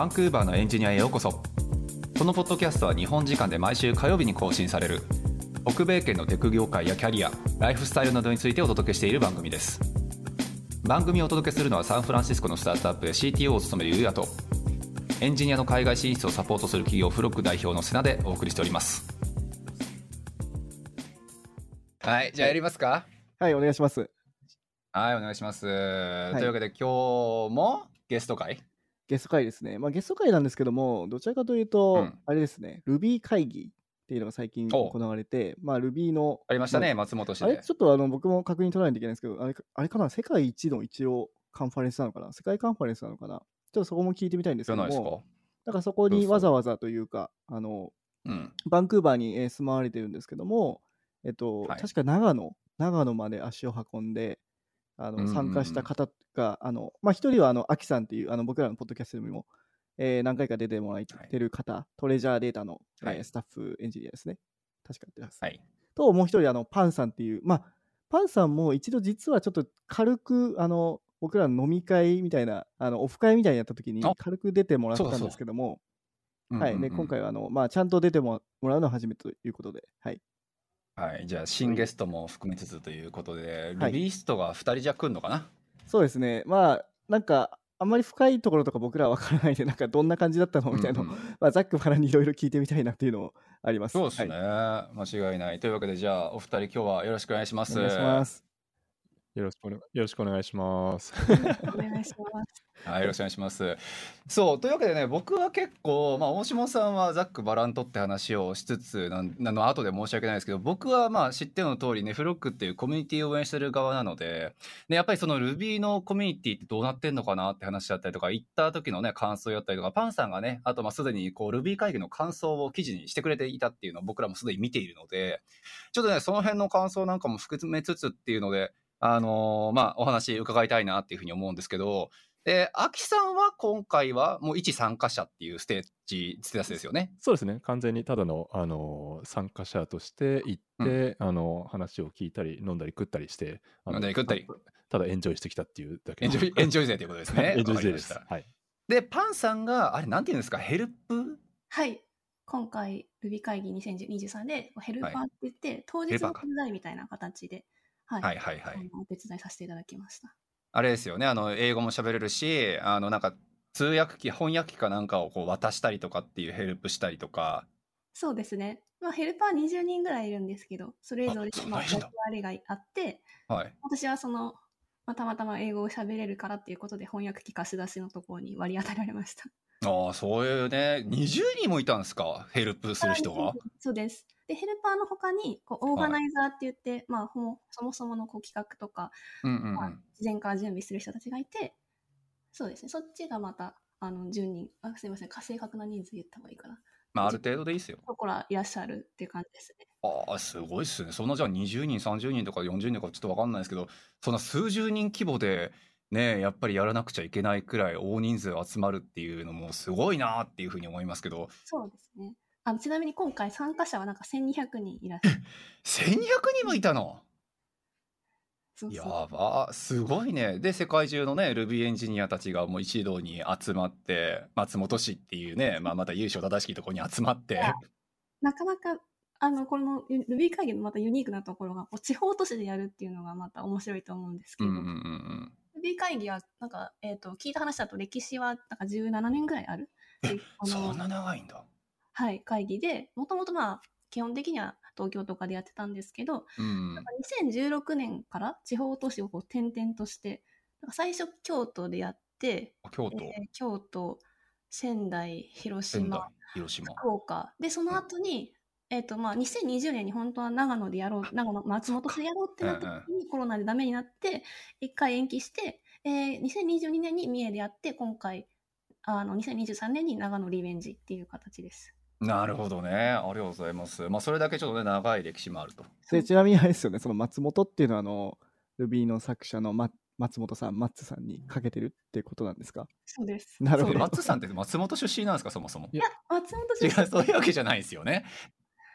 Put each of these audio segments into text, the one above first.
バンクーバーのエンジニアへようこそ。このポッドキャストは日本時間で毎週火曜日に更新される。北米圏のテク業界やキャリアライフスタイルなどについてお届けしている番組です。番組をお届けするのはサンフランシスコのスタートアップで CTO を務めるゆうやとエンジニアの海外進出をサポートする企業フロック代表の瀬名でお送りしております。はいじゃあやりますか？はい、お願いします。はいお願いします、い。というわけで今日もゲスト会ゲスト会ですね。まあ、ゲスト会なんですけども、どちらかというと、うん。あれですね、Ruby 会議っていうのが最近お。行われて、まあ、Ruby の、ありましたね松本市あれでちょっとあの僕も確認取らないといけないんですけど、あれあれかな、世界一の一応カンファレンスなのかな、世界カンファレンスなのかな、ちょっとそこも聞いてみたいんですけどじゃななんかそこにわざわざというか、あのうん。バンクーバーにえー住まわれてるんですけども、えっと、はい。確か長野、長野まで足を運んで、あの参加した方が、あのまあ、一人はあのアキさんっていうあの僕らのポッドキャストにも、えー何回か出てもらってる方、トレジャーデータの、えーはい。スタッフエンジニアですね。確かやってます。はい。と、もう一人、あのパンさんっていう、まあ、パンさんも一度実はちょっと軽く、あの僕らの飲み会みたいな、あのオフ会みたいにやった時にあ軽く出てもらったんですけども、はい、うんうんうん。で今回はあの、まあ、ちゃんと出てもらうのは初めてということで、はい、はい、じゃあ新ゲストも含めつつということで、はいルビーストが2人じゃ来るのかな？そうですね、まあ、なんか、あんまり深いところとか僕らは分からないで、なんかどんな感じだったのみたいなのを、うんうんまあ、ざっくばらんにいろいろ聞いてみたいなっていうのもあります。そうですね、はい間違いない。というわけで、じゃあお二人今日はよろしくお願いします。お願いします。よろしくお,、ね、よろしくお願いします。お願いします。はい、よろしくお願いします。そう、というわけでね、僕は結構、まあ、大下さんはざっくばらんとって話をしつつ、なんなの後で申し訳ないですけど、僕はまあ知っての通りね、フロックっていうコミュニティを応援してる側なので、で、やっぱりその Ruby のコミュニティってどうなってんのかなって話だったりとか、行った時のね、感想やったりとか、パンさんがね、あとまあすでにこう Ruby 会議の感想を記事にしてくれていたっていうのを僕らもすでに見ているので、ちょっとね、その辺の感想なんかも含めつつっていうので、あのーまあ、お話伺いたいなっていうふうに思うんですけど、で、秋さんは今回はもう一参加者っていうステージ、ステータスですよね？そうですね、完全にただの、あの参加者として行って、あの話を聞いたり、飲んだり食ったりして、飲んだり食ったりただエンジョイしてきたっていうだけエンジョイ、エンジョイ勢ということですね。エンジョイ勢です。たはい。で、パンさんが、あれ、なんていうんですか、ヘルプ？はい。今回、Ruby 会議2023でヘルパーって言って、当日のヘルパーか手伝いみたいな形で、はい。はいはいはい。お手伝いさせていただきました。あれですよね、あの、英語も喋れるし、あの、なんか、通訳機、翻訳機かなんかをこう渡したりとかっていうヘルプしたりとか、そうですね。まあ、ヘルパー20人ぐらいいるんですけど、それぞれまあ役割があって、はい。私はその、まあ、たまたま英語を喋れるからっていうことで翻訳機貸し出しのところに割り当てられました。ああ、そういうね、20人もいたんですか、ヘルプする人が？そうです。で、ヘルパーの他に、こう、オーガナイザーって言って、まあ、ほんそもそものこう企画とか、うんうんまあうん。事前から準備する人たちがいて、そうですね、そっちがまた、あの、10人、あすみません、正確な人数言った方がいいかな。まあ、ある程度でいいですよ。そこらいらっしゃるっていう感じですね。ああ、すごいっすね。そんなじゃあ20人、30人とか40人とかちょっとわかんないですけど、そんな数十人規模で、ね、やっぱりやらなくちゃいけないくらい大人数集まるっていうのもすごいなっていうふうに思いますけど、そうですね。あのちなみに今回参加者はなんか1200人いらっしゃる。1200人もいたの？そうそう。やば、すごいね。で、世界中のね、Ruby エンジニアたちがもう一堂に集まって、松本市っていうね、まあ、また由緒正しきところに集まって、なかなか、あの、この Ruby 会議のまたユニークなところが、地方都市でやるっていうのがまた面白いと思うんですけど、うんうんうんうん。Ruby 会議は、なんか、えっ、と、聞いた話だと歴史はなんか17年ぐらいある？そんな長いんだ。はい、会議で、もともとまあ、基本的には東京とかでやってたんですけど、うんなん。か2016年から地方都市をこう転々として、最初京都でやって、京都、えー京都、仙台、広島、、広島。福岡。で、その後に、えっ、と、まあ、2020年に本当は長野でやろう、長野、松本市でやろうってなった時にコロナでダメになって、一回延期して、えー、2022年に三重でやって、今回、あの、2023年に長野リベンジっていう形です。なるほどね。ありがとうございます。まあ、それだけちょっとね、長い歴史もあると。でちなみにあれですよね、その松本っていうのは、あの、Ruby の作者の、ま、松本さん、マッツさんにかけてるってことなんですか？そうです。なるほど。松さんって松本出身なんですか、そもそも？いや松本違う、出身そういうわけじゃないですよね。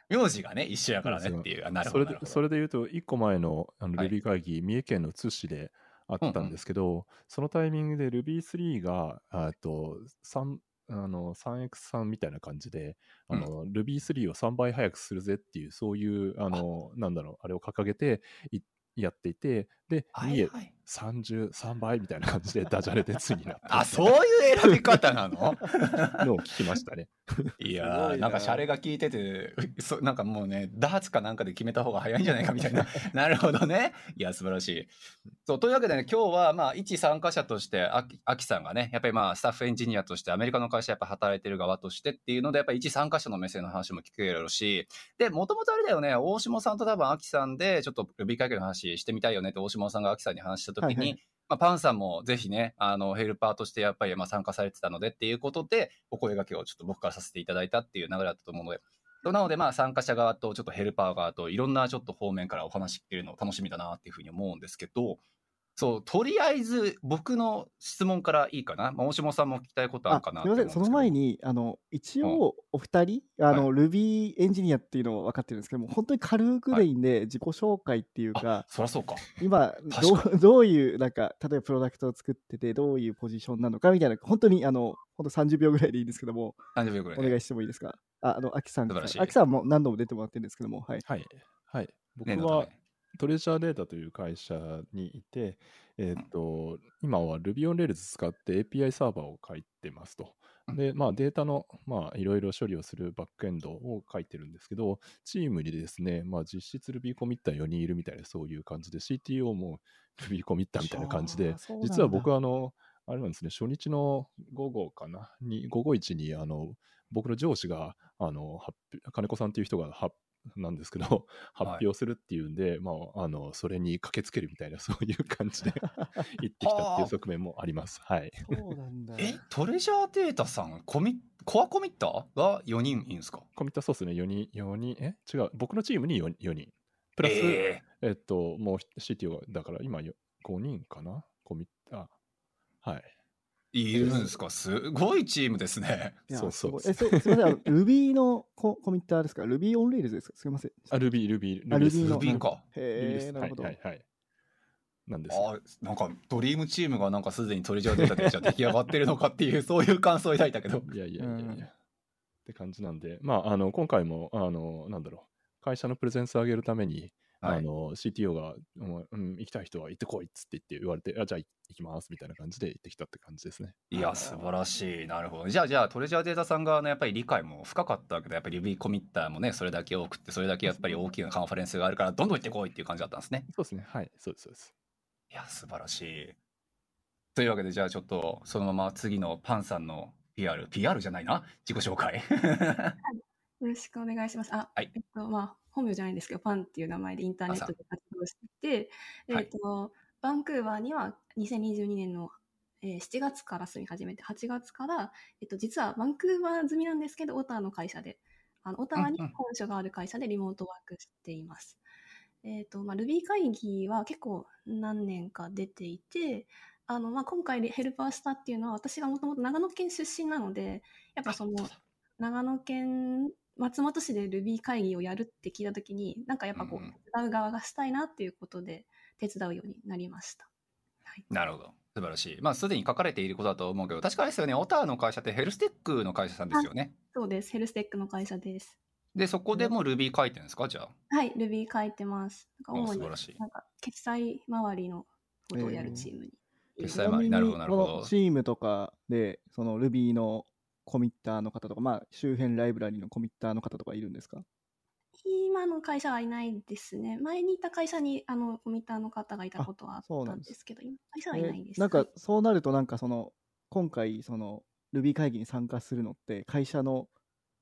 名字がね、一緒やからねっていう。あなるほど。それでそれれで言うと、1個前のあのはい。Ruby 会議、三重県の津市であったんですけど、そのタイミングで Ruby3 があと 3, あの 3X3 みたいな感じで、あの Ruby3 を3倍速くするぜっていう、そういう、あの、なんだろう、あれを掲げていやっていて、で、はい2はい33倍みたいな感じでダジャレで次になった。あ、そういう選び方なの？のを聞きましたね。いやーな。なんかシャレが効いててそなんかもうねダーツかなんかで決めた方が早いんじゃないかみたいな。なるほどね。いや素晴らしい。そうというわけでね今日はまあ一参加者としてあきあきさんがねやっぱりまあスタッフエンジニアとしてアメリカの会社やっぱ働いてる側としてっていうのでやっぱり一参加者の目線の話も聞けるし。でもともとあれだよね大下さんと多分あきさんでちょっと Ruby 会計の話してみたいよねって大下さんがあきさんに話した時に、はいはい。まあ、パンさんもぜひね、あの、ヘルパーとしてやっぱりまあ参加されてたのでっていうことで、お声掛けをちょっと僕からさせていただいたっていう流れだったと思うので、なのでまあ参加者側とちょっとヘルパー側といろんなちょっと方面からお話聞けるの楽しみだなっていうふうに思うんですけど、そう、とりあえず僕の質問からいいかな。まあ、大下さんも聞きたいことあるあかなすみません、その前に、あの一応、お二人、あの、Ruby エンジニアっていうのは分かってるんですけども、本当に軽くでいいんで、自己紹介っていうか、そりゃそうか。今どう、どういう、なんか、例えばプロダクトを作ってて、どういうポジションなのかみたいな、本当に、あの、本当30秒ぐらいでいいんですけども、30秒ぐらいね、お願いしてもいいですか？あ、あの、アキさんアキさんも何度も出てもらってるんですけども、はい。はい。はい。僕はトレジャーデータという会社にいて、えっ、と、今は Ruby on Rails 使って API サーバーを書いてますと。で、まあデータの、まあいろいろ処理をするバックエンドを書いてるんですけど、チームにですね、まあ実質 Ruby コミッター4人いるみたいなそういう感じで、CTO も Ruby コミッターみたいな感じで実は僕はあの、あれなんですね、初日の午後かな、に午後1に、あの、僕の上司が、あの、金子さんっていう人が発なんですけど、発表するっていうんで、まあ、あの、それに駆けつけるみたいな、そういう感じで 行ってきたっていう側面もあります。はい。そうなんだ。え、トレジャーデータさん、コミコアコミッターが4人いるんですか？コミッターソースね、4人、4人、え？違う、僕のチームに 4, 4人。プラス、ええっと、もう CTO が、だから今よ5人かな？コミッター。はい。ーいるんですか？すごいチームですね。いやそうそうすごいえそすみません、Ruby のココミッターですか ?Ruby on Rails ですかすみません。あ、Ruby、Ruby、あ Ruby の Ruby か。へえ、す。なるほど。はい、はい、はい。なんですよ。あなんかドリームチームがなんかすでにトレジャーデータでじゃあ出来上がってるのかっていう そういう感想を抱いたけどいやいやいやいや、うんって感じなんで、まあ、あの、今回も、あの、なんだろう、会社のプレゼンス上げるために、はい。あの、CTO が、うん、うん行きたい人は行ってこいっつって言って言われて、あ、じゃあ行きますみたいな感じで行ってきたって感じですね。いや素晴らしい。なるほど。じゃあじゃあトレジャーデータさん側のやっぱり理解も深かったわけでやっぱり Ruby コミッターもねそれだけ多くってそれだけやっぱり大きなカンファレンスがあるからどんどん行ってこいっていう感じだったんですね。そうですね。はい、そうです、そうです。いや素晴らしい。というわけでじゃあちょっとそのまま次のパンさんの PR PR じゃないな？自己紹介。よろしくお願いします。あ、はい。えっと、まあ、本名じゃないんですけど、パンっていう名前でインターネットで活動していて、はいえっと、バンクーバーには2022年の、えー7月から住み始めて、8月から、えっと、実はバンクーバー済みなんですけど、オタワの会社で、あのオタワにうんうん。本所がある会社でリモートワークしています。えっと、まあ、Ruby 会議は結構何年か出ていて、あの、まあ、今回ヘルパーしたっていうのは、私がもともと長野県出身なので、やっぱその、長野県松本市で Ruby 会議をやるって聞いたときに、なんかやっぱこう、う手伝う側がしたいなっていうことで、手伝うようになりました。はい。なるほど素晴らしいまあすでに書かれていることだと思うけど確かあれですよねオタワの会社ってヘルステックの会社さんですよねそうです。ヘルステックの会社です。でそこでも Ruby 書いてるんですか？じゃあはい。Ruby 書いてます。なんか主にあ素晴らしいなんか決済周りのことをやるチームに。決済周りなるほどなるほどこのチームとかで、その Ruby のコミッターの方とか、まあ、周辺ライブラリのコミッターの方とかいるんですか？今の会社はいないですね。前にいた会社にあのコミッターの方がいたことはあったそうなんですけど、今会社はいないです。えなんかはいそうなるとなんかその今回その Ruby 会議に参加するのって会社の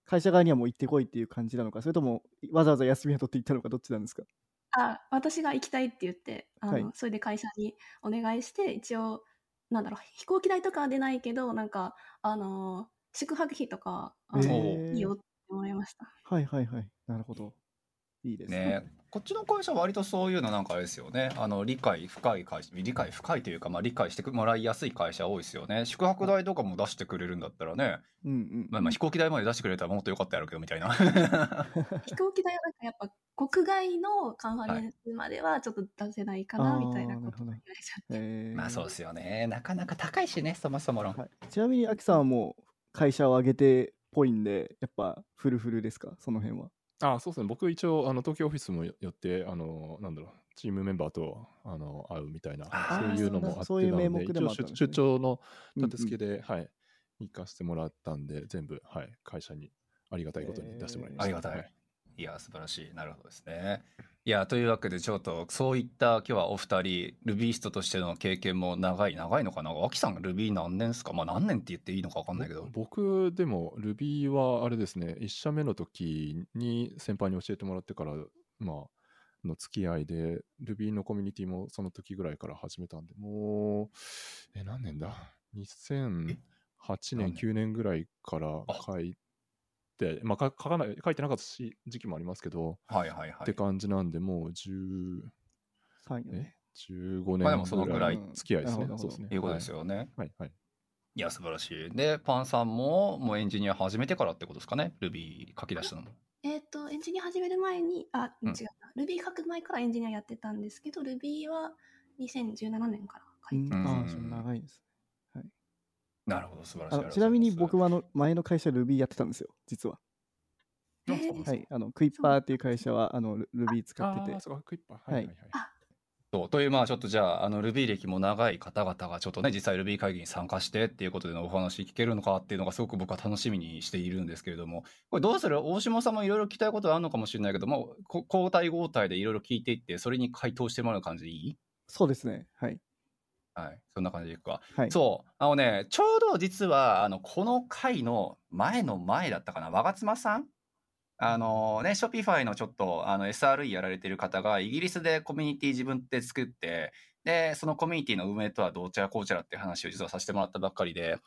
会社側にはもう行ってこいっていう感じなのかそれともわざわざ休みを取って行ったのかどっちなんですか？あ私が行きたいって言ってあの、はいそれで会社にお願いして一応なんだろう飛行機代とかは出ないけどなんかあの宿泊費とかあの、いいよってもらいました。はいはいはい。なるほど。いいですね。こっちの会社は割とそういうのなんかあれですよね。あの理解深い会社理解深いというか、まあ、理解してもらいやすい会社多いですよね。宿泊代とかも出してくれるんだったらね、うんうんまあ、まあ飛行機代まで出してくれたらもっとよかったやろうけどみたいな。飛行機代はなんかやっぱ国外のカンファレンスまではちょっと出せないかなみたいなことなるほど。を言われちゃって、えー。まあそうですよね。なかなか高いしねそもそも論。はい、ちなみにアキさんはもう会社を挙げてっぽいんで、やっぱフルフルですか、その辺は。あそうですね。僕一応、あの東京オフィスも寄って、あの、なんだろう、チームメンバーとあの会うみたいな、そういうのもあってそういう名目なのでもあったんですね。一応出出張のうんうん立て付けで、はい、行かせてもらったんで、全部、はい、会社にありがたいことに出してもらいました。ありがたい。はい。いや素晴らしい。なるほどですねいやというわけでちょっとそういった今日はお二人ルビーストとしての経験も長い長いのかな脇さんがルビー何年ですか？まあ何年って言っていいのか分かんないけど。ぼ僕でも Ruby はあれですね1社目の時に先輩に教えてもらってからまあの付き合いで Ruby のコミュニティもその時ぐらいから始めたんでもうえ何年だ？2008何年年？9年ぐらいからあ。書いてまあか書かない書いてなかったし時期もありますけど、はいはいはい。って感じなんでもう10 3位え？15まあでもそのぐらい。年ぐらい付き合いですね。そうですね。いうことですよね、はいはい。い、や素晴らしい。でパンさんももうエンジニア始めてからってことですかね？ルビー書き出したのも。えっ、と、エンジニア始める前に、あ、うん。違うな。Ruby 書く前からエンジニアやってたんですけど、Ruby は2017年から書いてうん。ああ、それ長いです。なるほど素晴らしいあのちなみに僕ははあの前の会社 Ruby やってたんですよ、実は。えーはい、あのクイッパーっていう会社はあの Ruby 使ってて。ああ、そうかクイッパー。はいはいはい。そうというまあちょっとじゃああの Ruby 歴も長い方々がちょっとね実際 Ruby 会議に参加してっていうことでのお話聞けるのかっていうのがすごく僕は楽しみにしているんですけれども。これどうする？大島さんもいろいろ聞きたいことはあるのかもしれないけどもこ交代交代でいろいろ聞いていってそれに回答してもらう感じでいい？そうですね。はい。はいそんな感じでいくか。はい。そう。あのねちょうど実はあのこの回の前の前だったかな。我妻さん？あのね、ショピファイのちょっとあの SRE やられてる方がイギリスでコミュニティ自分で作ってでそのコミュニティの運営とはどうちゃらこうちゃらっていう話を実はさせてもらったばっかりで。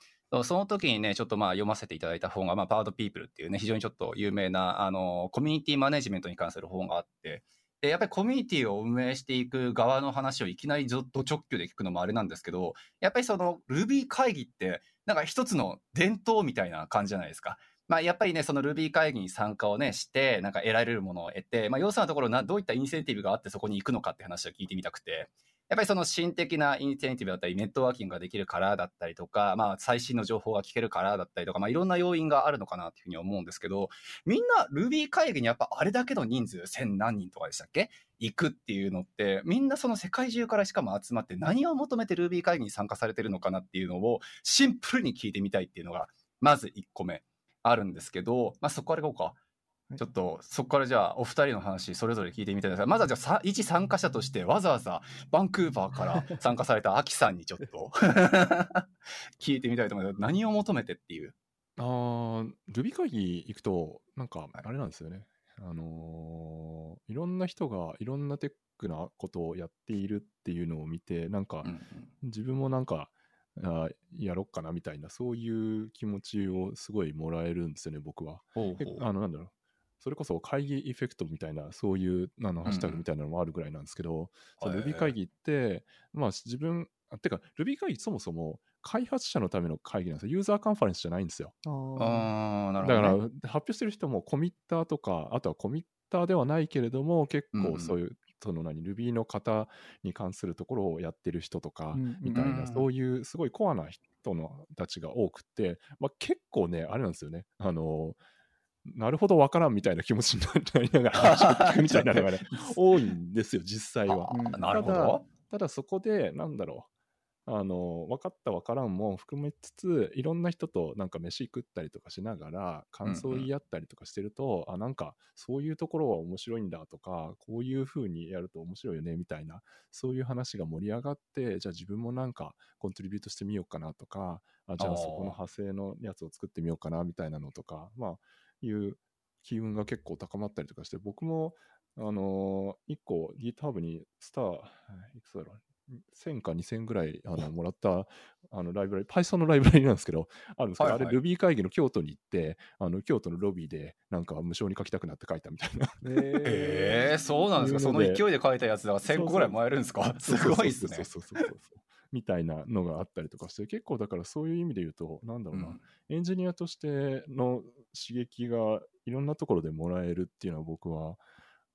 その時にねちょっとまあ読ませていただいた本が、まあ、パードピープルっていうね非常にちょっと有名なあのコミュニティマネジメントに関する本があってでやっぱりコミュニティを運営していく側の話をいきなりずっと直球で聞くのもあれなんですけどやっぱりその Ruby 会議ってなんか一つの伝統みたいな感じじゃないですか。まあ、やっぱりね、その Ruby 会議に参加をね、して、なんか得られるものを得て、まあ、要するなところな、どういったインセンティブがあってそこに行くのかって話を聞いてみたくて、やっぱりその心的なインセンティブだったり、ネットワーキングができるからだったりとか、まあ、最新の情報が聞けるからだったりとか、まあ、いろんな要因があるのかなっていうふうに思うんですけど、みんな Ruby 会議にやっぱあれだけの人数、千何人とかでしたっけ？行くっていうのって、みんなその世界中からしかも集まって何を求めて Ruby 会議に参加されてるのかなっていうのをシンプルに聞いてみたいっていうのが、まず1個目あるんですけど、まあ、そこからいこうか。いちょっとそこからじゃあお二人の話それぞれ聞いてみたいですがまずはじゃあさ一参加者としてわざわざバンクーバーから参加されたアキさんにちょっと 聞いてみたいと思います何を求めてっていう？あー Ruby 会議行くと、なんかはい、あれなんですよね。あのーいろんな人がいろんなテックなことをやっているっていうのを見て、なんか自分もなんか、あーやろっかなみたいな、そういう気持ちをすごいもらえるんですよね、僕は。ほうほうあの、なんだろう。それこそ会議エフェクトみたいな、そういうあのハッシュタグみたいなのもあるぐらいなんですけど、そのへー Ruby 会議って、まあ自分、あてか Ruby 会議そもそも開発者のための会議なんですよ。ユーザーカンファレンスじゃないんですよ。あなるほだから。発表してる人もコミッターとか、あとはコミッターではないけれども、結うんうん構そういう、その何、Ruby の型に関するところをやってる人とかうんうん、みたいな、うんそういうすごいコアな人のたちが多くて、まあ、結構ね、あれなんですよね。あの、なるほどわからんみたいな気持ちになりながら話を聞くみたいなのがね、多いんですよ、実際は。なるほど。ただそこで、なんだろう。あの、分かった分からんも含めつつ、いろんな人となんか飯食ったりとかしながら、感想を言い合ったりとかしてると、あ、なんかそういうところは面白いんだとか、こういう風にやると面白いよねみたいな、そういう話が盛り上がって、じゃあ自分もなんかコントリビュートしてみようかなとか、あじゃあそこの派生のやつを作ってみようかなみたいなのとか、まあ、いう機運が結構高まったりとかして、僕も、あのー、1個 GitHub にスター、いくつだろう、1000か2000ぐらいあのもらったあのライブラリ、Python のライブラリなんですけど、あるんですけど、はいはいあれ Ruby 会議の京都に行って、あの京都のロビーでなんか無償に書きたくなって書いたみたいな。えー、そうなんですか？その勢いで書いたやつだから1000個ぐらいもらえるんですか？すごいですねそう。そうそうそうそうみたいなのがあったりとかして、結構だからそういう意味で言うと、なんだろうな、うんエンジニアとしての刺激がいろんなところでもらえるっていうのは僕は、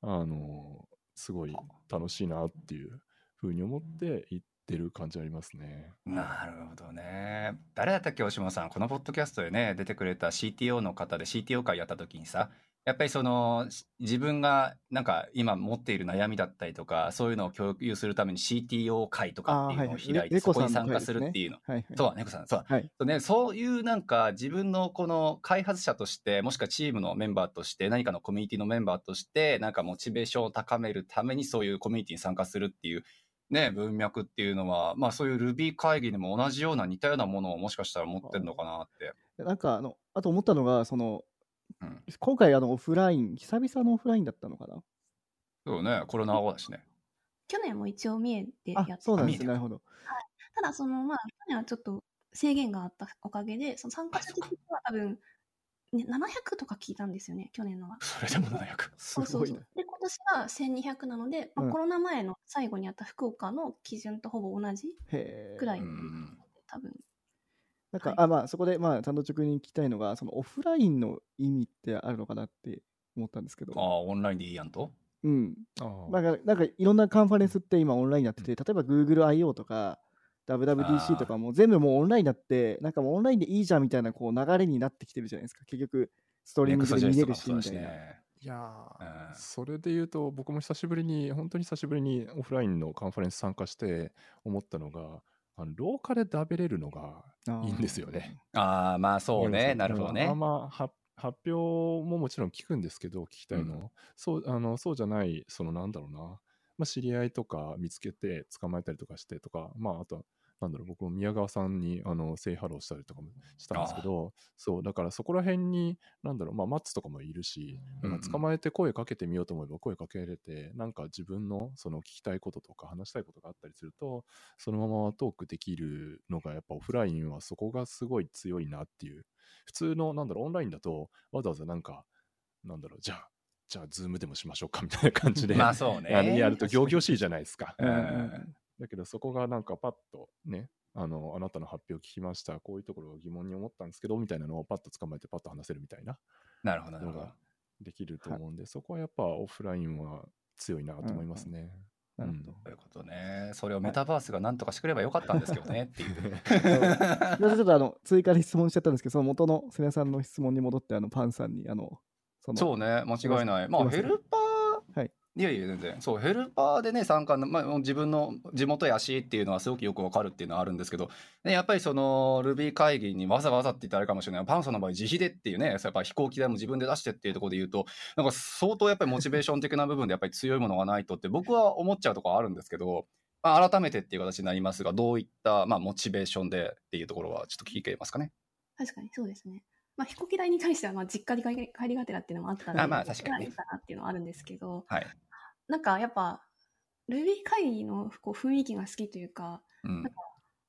あの、すごい楽しいなっていうふうに思って行ってる感じありますね。なるほどね。誰だったっけ、大島さん。このポッドキャストでね、出てくれた CTO の方で CTO 会やった時にさ、やっぱりそのし自分がなんか今持っている悩みだったりとか、そういうのを共有するために CTO 会とかっていうのをあーはい開いそこに参加するっていうの。はいはい。そうだ、猫さん、そうだ。はい。そうね、そういうなんか自分のこの開発者としてもしくはチームのメンバーとして何かのコミュニティのメンバーとしてなんかモチベーションを高めるためにそういうコミュニティに参加するっていうね文脈っていうのはまあそういう Ruby 会議でも同じような似たようなものをもしかしたら持ってるのかなって。なんかあの、あと思ったのが、その、うん今回あのオフライン、久々のオフラインだったのかな？そうねコロナ後だしね。去年も一応三重でやっあて、そうなんですなるほど。ただそのまあ去年はちょっと制限があったおかげで、その参加者的には多分、ね、700とか聞いたんですよね、去年のは。それでも700。すそうそうそうごいな。で、今年は1200なので、まあうんコロナ前の最後にあった福岡の基準とほぼ同じくらい、うん多分。なんか、はいあ、まあ、そこで、まあ、単独直に聞きたいのが、そのオフラインの意味ってあるのかなって思ったんですけど。ああオンラインでいいやんと。うん。なんか、なんかいろんなカンファレンスって今オンラインになってて、例えば Google I.O. とか WWDC とかも全部もうオンラインになって、なんかもうオンラインでいいじゃんみたいなこう流れになってきてるじゃないですか。結局、ストリーミングで見れるしみたいな。いやうんーそれで言うと僕も久しぶりに本当に久しぶりにオフラインのカンファレンス参加して思ったのがあの廊下で喋れるのがいいんですよね。ああまあそうね。なるほどね。あ。んま発発表ももちろん聞くんですけど聞きたいの、うん。そうあのそうじゃないそのなんだろうな、まあ、知り合いとか見つけて捕まえたりとかしてとかまああとはなんだろう僕も宮川さんにあの say hello したりとかもしたんですけどそうだからそこら辺になんだろうまあ Matz とかもいるしうんなんか捕まえて声かけてみようと思えば声かけれて、なんか自分のその聞きたいこととか話したいことがあったりするとそのままトークできるのがやっぱオフラインはそこがすごい強いなっていう普通のなんだろうオンラインだとわざわざなんかなんだろうじゃあじゃあ Zoom でもしましょうかみたいな感じで、まあそうね。やると仰々しいじゃないですか。うんうんだけどそこがなんかパッとね、あの、あなたの発表聞きました、こういうところを疑問に思ったんですけど、みたいなのをパッと捕まえてパッと話せるみたいななるほどなるほどのが。できると思うんで、そこはやっぱオフラインは強いなと思いますね。なるほど。そういうことね。それをメタバースが何とかしてくればよかったんですけどねっていう。ちょっとあの追加で質問しちゃったんですけど、その元の瀬根さんの質問に戻って、あのパンさんに、あの、そのそうね、間違いない。まあ、ヘルパー、はいいやいや、全然。そう、ヘルパーでね、参加の、まあ、自分の地元やしっていうのはすごくよくわかるっていうのはあるんですけど、ね、やっぱりその Ruby 会議にわざわざって言ったらあれかもしれない。パンさんの場合、自費でっていうね、やっぱ飛行機代も自分で出してっていうところで言うと、なんか相当やっぱりモチベーション的な部分でやっぱり強いものがないとって僕は思っちゃうところあるんですけど、まあ、改めてっていう形になりますが、どういった、まあ、モチベーションでっていうところはちょっと聞いてますかね。確かにそうですね。まあ、飛行機代に関しては、まあ、実家に帰りがてらっていうのもあったんで、あまあ確かにねいいかなっていうのはあるんですけど、はい。なんかやっぱ、Ruby 会議のこう雰囲気が好きというか、うん。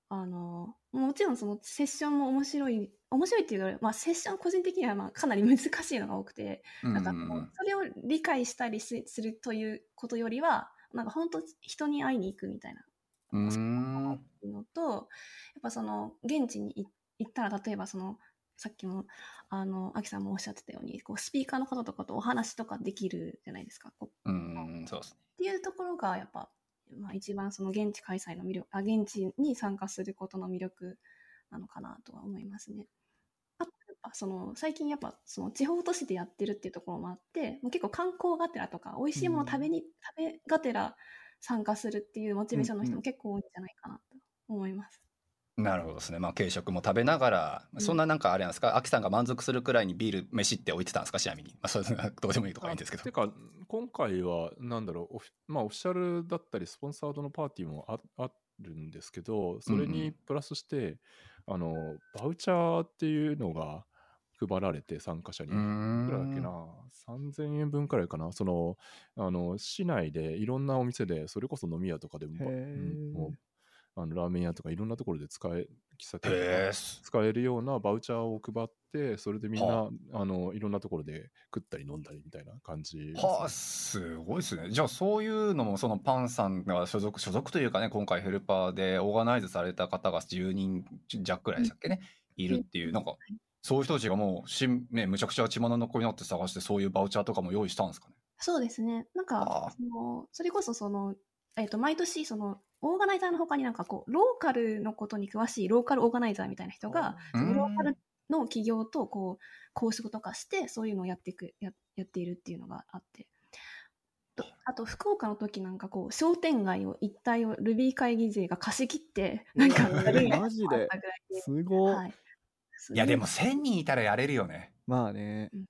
あの、もちろんそのセッションも面白い、面白いっていうより、まあ、セッション個人的にはまあかなり難しいのが多くて、なんかこうそれを理解したりすするということよりは、なんか本当人に会いに行くみたいなうん。うん。のと、やっぱその現地に行行ったら、例えばその、さっきも、あの、アキさんもおっしゃってたように、こう、スピーカーの方とかとお話とかできるじゃないですか。こううん、そうですね。っていうところが、やっぱ、まあ一番その現地開催の魅力、あ、現地に参加することの魅力なのかなとは思いますね。あと、やっぱその、最近やっぱ、その地方都市でやってるっていうところもあって、もう結構観光がてらとか、美味しいもの食べに、食べがてら参加するっていうモチベーションの人も結構多いんじゃないかなと思います。なるほどですね。まあ軽食も食べながら、うんそんななんかあれなんですか、アキさんが満足するくらいにビール飯って置いてたんですか、ちなみに。まあそういうのが どうでもいいとかいいんですけどて。か、今回は、なんだろう、オフまあ、オフィシャルだったり、スポンサードのパーティーもああるんですけど、それうんうにんプラスして、あの、バウチャーっていうのが配られて、参加者に。いくらだっけな、3000円分くらいかな、その、あの、市内でいろんなお店で、それこそ飲み屋とかでも、あのラーメン屋とかいろんなところで使え、喫茶店使えるようなバウチャーを配って、それでみんな、はあのいろんなところで食ったり飲んだりみたいな感じね、はあ、すごいですね。じゃあそういうのもそのパンさんが所属、所属というかね、今回ヘルパーでオーガナイズされた方が10人弱くらいでしたっけね、いるっていう、なんか、そういう人たちがもうしん、ね、むちゃくちゃ血眼の子になって探して、そういうバウチャーとかも用意したんですかね？そうですね。なんああか、そのそれこそその、えっ、と、毎年、その、オーガナイザーの他になんかこう、ローカルのことに詳しいローカルオーガナイザーみたいな人が、うん。そのローカルの企業とこう、交渉とかして、そういうのをやっていく、ややっているっていうのがあって。とあと、福岡の時なんかこう、商店街を一帯を Ruby 会議勢が貸し切って、なんかマジでのがあったぐらいすごい。はい。いやでも1000人いたらやれるよね。まあね。うん。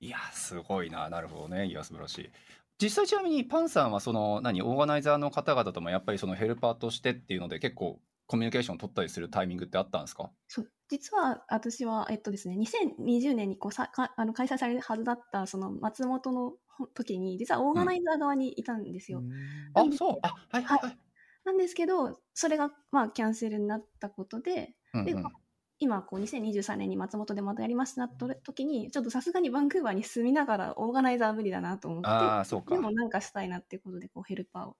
いやすごいな。なるほどね。いや素晴らしい実際ちなみにパンさんはその何オーガナイザーの方々ともやっぱりそのヘルパーとしてっていうので結構コミュニケーション取ったりするタイミングってあったんですか？そう実は私は、えっとですね、2020年にこうさかあの開催されるはずだったその松本の時に実はオーガナイザー側にいたんですよ。うん。あそう。あはいはいはい。なんですけどそれがまあキャンセルになったことででうんうん今こう2023年に松本でまたやりますなった時にちょっとさすがにバンクーバーに住みながらオーガナイザーは無理だなと思ってでもなんかしたいなっていうことでこうヘルパーを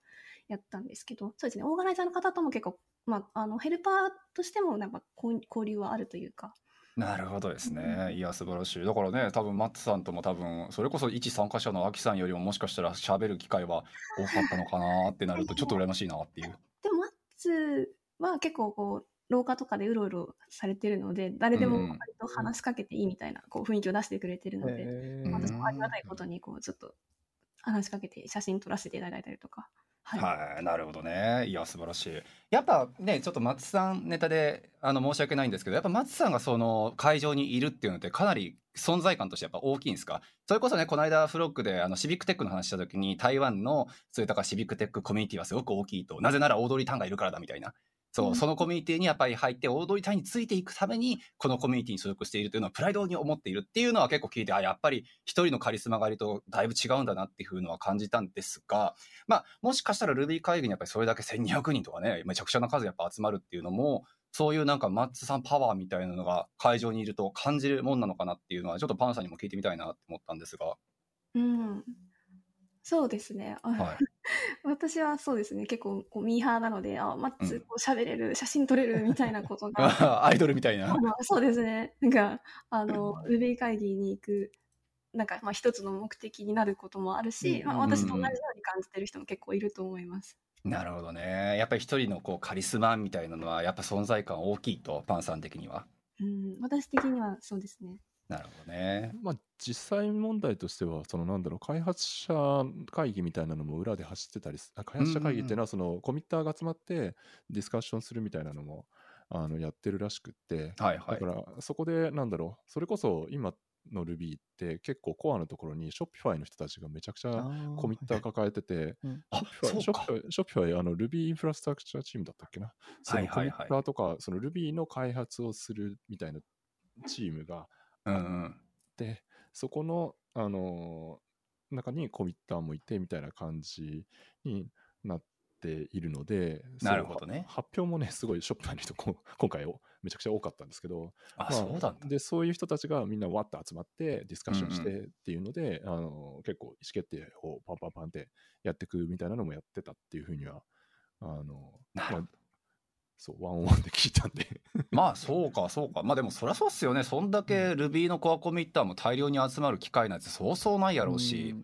やったんですけどそうですねオーガナイザーの方とも結構、まあ、あのヘルパーとしてもなんか交交流はあるというか。なるほどですね。いや、素晴らしい。だからね、多分マッツさんとも多分、それこそ一参加者のアキさんよりももしかしたら喋る機会は多かったのかなってなると、ちょっと羨ましいなっていう。でもマッツは結構こう廊下とかでうろうろされてるので誰でもうん割と話しかけていいみたいなこう雰囲気を出してくれてるので、へうんー私もありがたいことにこうちょっと話しかけて写真撮らせていただいたりとか。はいはい、なるほどね。いや、素晴らしい。やっぱね、ちょっと松さんネタで、あの、申し訳ないんですけど、やっぱ松さんがその会場にいるっていうのってかなり存在感としてやっぱ大きいんですか？それこそね、この間フロックであのシビックテックの話した時に台湾のそういうだからシビックテックコミュニティはすごく大きいと。なぜならオードリー・タンがいるからだみたいな。そう、うんそのコミュニティにやっぱり入って、オードリー・タンについていくために、このコミュニティに所属しているというのはプライドに思っているっていうのは結構聞いて、あ、やっぱり一人のカリスマがいるとだいぶ違うんだなっていうのは感じたんですが、まあ、もしかしたら Ruby 会議にやっぱりそれだけ1200人とかね、めちゃくちゃな数やっぱ集まるっていうのも、そういうなんかマッツさんパワーみたいなのが会場にいると感じるもんなのかなっていうのは、ちょっとパンさんにも聞いてみたいなって思ったんですが。うん、そうですね。あはい。私はそうですね結構こうミーハーなのであマッうんツこう喋れる写真撮れるみたいなことが アイドルみたいな。まあそうですね。なんか、あの、ルビー会議に行く、なんか、まあ、一つの目的になることもあるし、うんまあ、私と同じように感じてる人も結構いると思います。なるほどね。やっぱり一人のこうカリスマみたいなのは、やっぱ存在感大きいと、パンさん的には。うん、私的にはそうですね。なるほどね。まあ、実際問題としては、そのなんだろう、開発者会議みたいなのも裏で走ってたり開発者会議っていうのは、そのコミッターが集まってディスカッションするみたいなのもあのやってるらしくって、はいはいだか。らそこでなんだろう、それこそ今の Ruby って結構コアのところに Shopify の人たちがめちゃくちゃコミッター抱えてて、Shopify あの Ruby インフラストラクチャーチームだったっけな？そのコミはいはいはいッターとか、その Ruby の開発をするみたいなチームがうんうん。で、そこの、あのー中にコミッターもいてみたいな感じになっているので、なるほどね発表もね、すごいショップの人、今回おめちゃくちゃ多かったんですけど、あ、まあそうなんだ。で、そういう人たちがみんなわっと集まってディスカッションしうんてっていうので、あのー結構意思決定をパンパンパンってやっていくみたいなのもやってたっていうふうには、あのーなるほどまあそう、ワンオンワンで聞いたんで、まあそうかそうか。まあでもそりゃそうっすよね。そんだけ Ruby のコアコミッターも大量に集まる機会なんてそうそうないやろうし、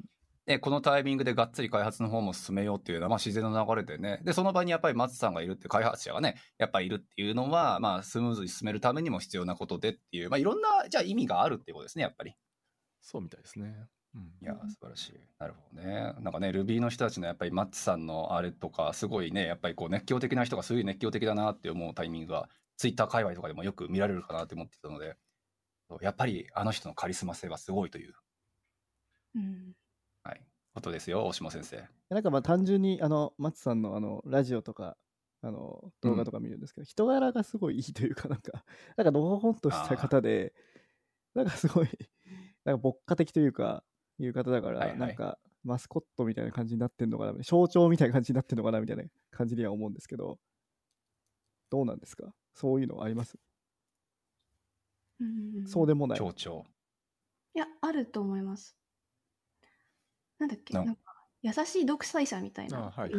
ね、このタイミングでがっつり開発の方も進めようっていうのはまあ自然の流れでね。でその場にやっぱり松さんがいるって開発者がねやっぱりいるっていうのはまあスムーズに進めるためにも必要なことでっていう。まあいろんなじゃあ意味があるっていうことですねやっぱり。そうみたいですね。うんいやー素晴らしい。なるほどね。なんかね、Ruby の人たちのやっぱりマッツさんのあれとか、すごいね、やっぱりこう熱狂的な人がすごい熱狂的だなって思うタイミングが、Twitter 界隈とかでもよく見られるかなって思ってたので、やっぱりあの人のカリスマ性はすごいという、うん。はい、ことですよ、大島先生。なんかまあ単純にあの松さんのあのラジオとかあの動画とか見るんですけど、人柄がすごいいいというかなんかなんかのほほんとした方でなんかすごいなんか牧歌的というかいう方だから、はいはいなんかマスコットみたいな感じになってんのかな象徴みたいな感じになってんのかなみたいな感じには思うんですけどどうなんですか？そういうのあります、うんそうでもない町長。いや、あると思います。なんだっけ、ななんか、優しい独裁者みたいなあはい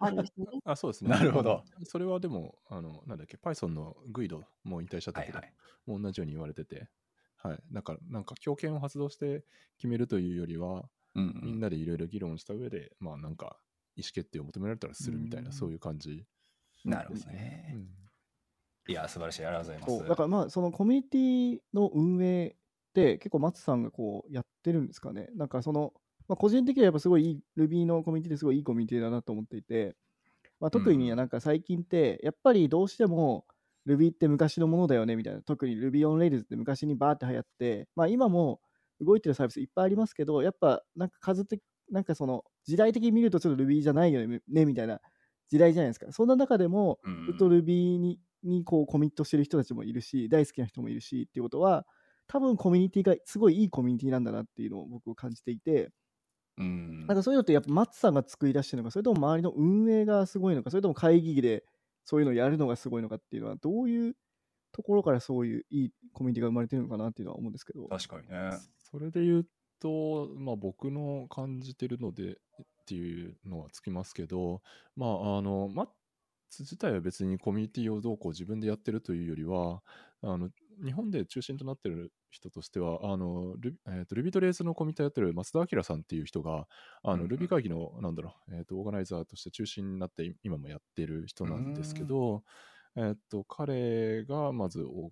あるんですね。あ、そうですね。なるほど。それはでも、あの、なんだっけ、Python のグイドもう引退しちゃったけど、はいはい。もう同じように言われてて、はい。だから、なんか、強権を発動して決めるというよりは、うんうん。みんなでいろいろ議論した上で、まあ、なんか、意思決定を求められたらするみたいな、うん。そういう感じ。なるほどね。うん。いや素晴らしい。ありがとうございます。だからまあそのコミュニティの運営って結構松さんがこうやってるんですかね。なんかその、まあ、個人的にはやっぱすごいいい Ruby のコミュニティですごいいいコミュニティだなと思っていて、まあ、特にうんなんか最近ってやっぱりどうしても Ruby って昔のものだよねみたいな。特に Ruby on Rails って昔にバーって流行って、まあ、今も動いてるサービスいっぱいありますけどやっぱなんか数的なんかその時代的に見るとちょっと Ruby じゃないよねねみたいな。時代じゃないですか。そんな中でもうん。ずっと Ruby ににこうコミットしてる人たちもいるし、大好きな人もいるしっていうことは、多分コミュニティがすごいいいコミュニティなんだなっていうのを僕は感じていて、うん。なんかそういうのってやっぱ松さんが作り出してるのか、それとも周りの運営がすごいのか、それとも会議でそういうのをやるのがすごいのかっていうのは、どういうところからそういういいコミュニティが生まれてるのかなっていうのは思うんですけど。確かにねそれで言うと、まあ、僕の感じてるのでっていうのはつきますけど、まあ、あの、マッツ自体は別にコミュニティをどうこう自分でやってるというよりは、あの、日本で中心となってる人としては、あの、ル,、えー、と Ruby とレースのコミュニティやってる松田明さんっていう人が、あの、うんうん。Ruby 会議の、なんだろう、えっ、と、オーガナイザーとして中心になって今もやってる人なんですけど、えっ、と、彼がまず大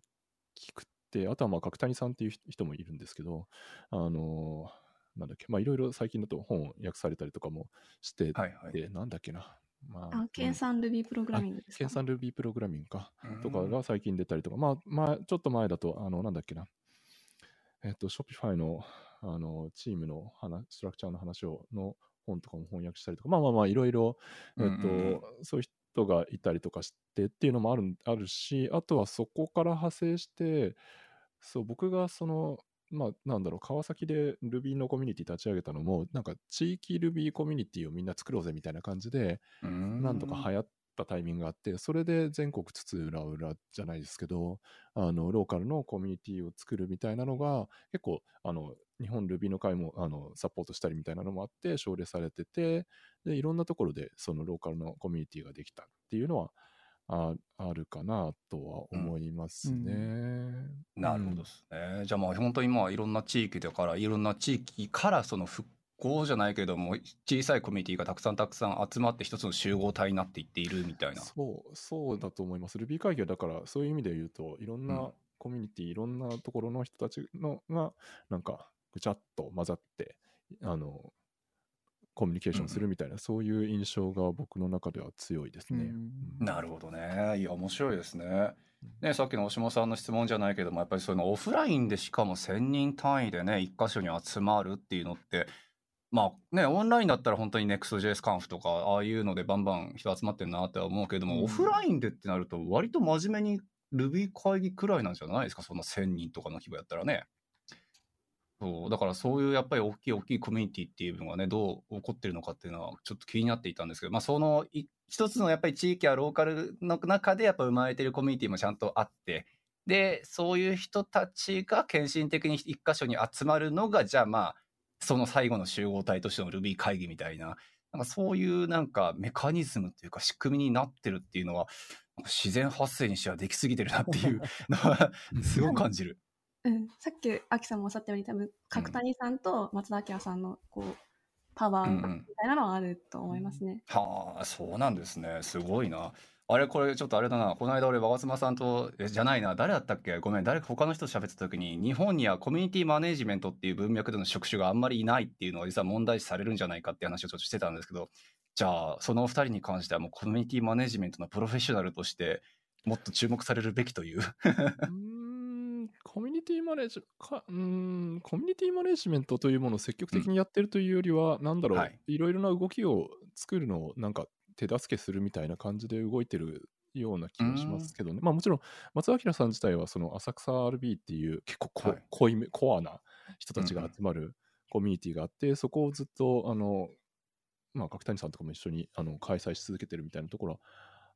きくて、あとはまあ角谷さんっていう人もいるんですけど、あのなんだっけ、まあいろいろ最近だと本を訳されたりとかもしてて、はいはい。なんだっけな、まあ、計算 Ruby プログラミングですか？計算 Ruby プログラミングか、うん。とかが最近出たりとか、まあ、まあ、ちょっと前だと、あの、なんだっけな、えっと、Shopify の、あの、チームの話、ストラクチャーの話を、の本とかも翻訳したりとか、まあまあまあ、いろいろ、えっと、うんうん。そういう人がいたりとかしてっていうのもあるあるし、あとはそこから派生して、そう、僕がその、まあ、なんだろう、川崎で Ruby のコミュニティ立ち上げたのも、なんか地域 Ruby コミュニティをみんな作ろうぜみたいな感じで、うんなんとか流行ったタイミングがあって、それで全国津々浦々じゃないですけど、あの、ローカルのコミュニティを作るみたいなのが、結構、あの、日本 Ruby の会も、あの、サポートしたりみたいなのもあって、奨励されてて、で、いろんなところで、そのローカルのコミュニティができたっていうのは、ああるかなとは思いますね。なるほどですね。じゃあまあ本当にまあいろんな地域だからいろんな地域からその復興じゃないけれども小さいコミュニティがたくさんたくさん集まって一つの集合体になっていっているみたいな。そう、そうだと思います。Ruby 会議はだから、そういう意味で言うと、いろんうんなコミュニティ、いろんなところの人たちのが、なんか、ぐちゃっと混ざって、あの、コミュニケーションするみたいな、そういう印象が僕の中では強いですね。うんなるほどね。いや面白いですね。ね、さっきの大島さんの質問じゃないけどもやっぱりそういうのオフラインでしかも1,000人単位でね一箇所に集まるっていうのってまあねオンラインだったら本当に NEXTJS カンフとかああいうのでバンバン人集まってるなって思うけども、うんオフラインでってなると割と真面目に Ruby 会議くらいなんじゃないですか？そんな1,000人とかの規模やったらね。そうだからそういうやっぱり大きい大きいコミュニティっていうのがねどう起こってるのかっていうのはちょっと気になっていたんですけど、まあ、その一つのやっぱり地域やローカルの中でやっぱ生まれてるコミュニティもちゃんとあってでそういう人たちが献身的に一箇所に集まるのがじゃあまあその最後の集合体としての Ruby 会議みたいななんかそういうなんかメカニズムっていうか仕組みになってるっていうのは自然発生にしてはできすぎてるなっていうのは すごく感じる。うん、さっきアキさんもおっしゃったように多分角谷さんと松田明さんのこうパワーみうんうん。たいなのはあると思いますね。はあそうなんですね。すごいな。あれこれちょっとあれだな。この間俺馬妻さんとえじゃないな。誰だったっけ？ごめん。誰か他の人と喋ってた時に日本にはコミュニティマネジメントっていう文脈での職種があんまりいないっていうのは実は問題視されるんじゃないかって話をちょっとしてたんですけどじゃあそのお二人に関してはもうコミュニティマネジメントのプロフェッショナルとしてもっと注目されるべきという。コミュニティマネージかうーんコミュニティマネジメントというものを積極的にやってるというよりは、なんだろう、はい。い、ろいろな動きを作るのをなんか手助けするみたいな感じで動いてるような気がしますけどね。まあもちろん松明さん自体はその浅草 RB っていう結構こ、はい。濃いめコアな人たちが集まるコミュニティがあって、そこをずっとあのまあ角谷さんとかも一緒にあの開催し続けてるみたいなところ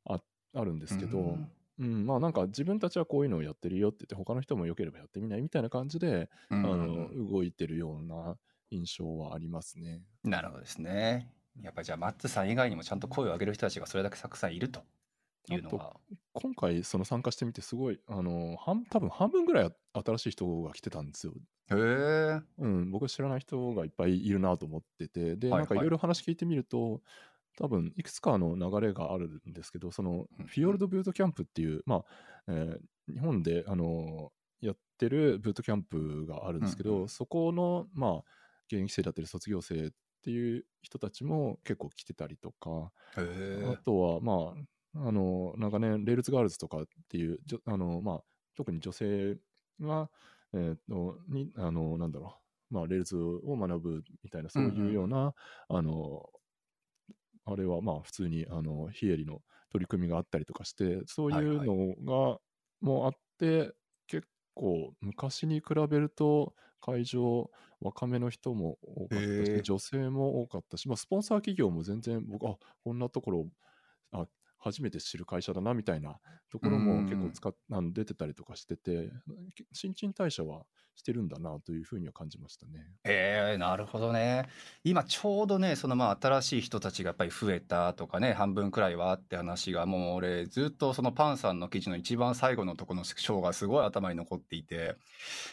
はああるんですけど、うんうん、まあなんか自分たちはこういうのをやってるよって言って他の人も良ければやってみないみたいな感じで、うんあの動いてるような印象はありますね。なるほどですね。やっぱりじゃあマッツさん以外にもちゃんと声を上げる人たちがそれだけたくさんいるというのが。今回その参加してみてすごいあの半多分半分ぐらい新しい人が来てたんですよ。へえ。うん、僕は知らない人がいっぱいいるなと思っててで、はいなんかいろいろ話聞いてみると多分いくつかの流れがあるんですけど、そのうん。フィヨルドブートキャンプっていう、まあえー日本であのやってるブートキャンプがあるんですけど、うんうんそこの、まあ、現役生だったり卒業生っていう人たちも結構来てたりとか、へあとは、まあ、あの長年、 Rails Girls とかっていう、あのまあ、特に女性が、えーとにあのなんだろう、まあ、 Rails を学ぶみたいな、そういうような、あのあれはまあ普通にあの非営利の取り組みがあったりとかして、そういうのがもうあって、結構昔に比べると会場若めの人も多かったし、女性も多かったし、まあ、スポンサー企業も全然僕、あこんなところあ初めて知る会社だなみたいなところも結構使っあの出てたりとかしてて、新陳代謝はしてるんだなというふうには感じましたね。えー、なるほどね。今ちょうどね、そのまあ新しい人たちがやっぱり増えたとかね、半分くらいはって話が、もう俺ずっとそのパンさんの記事の一番最後のところの章がすごい頭に残っていて、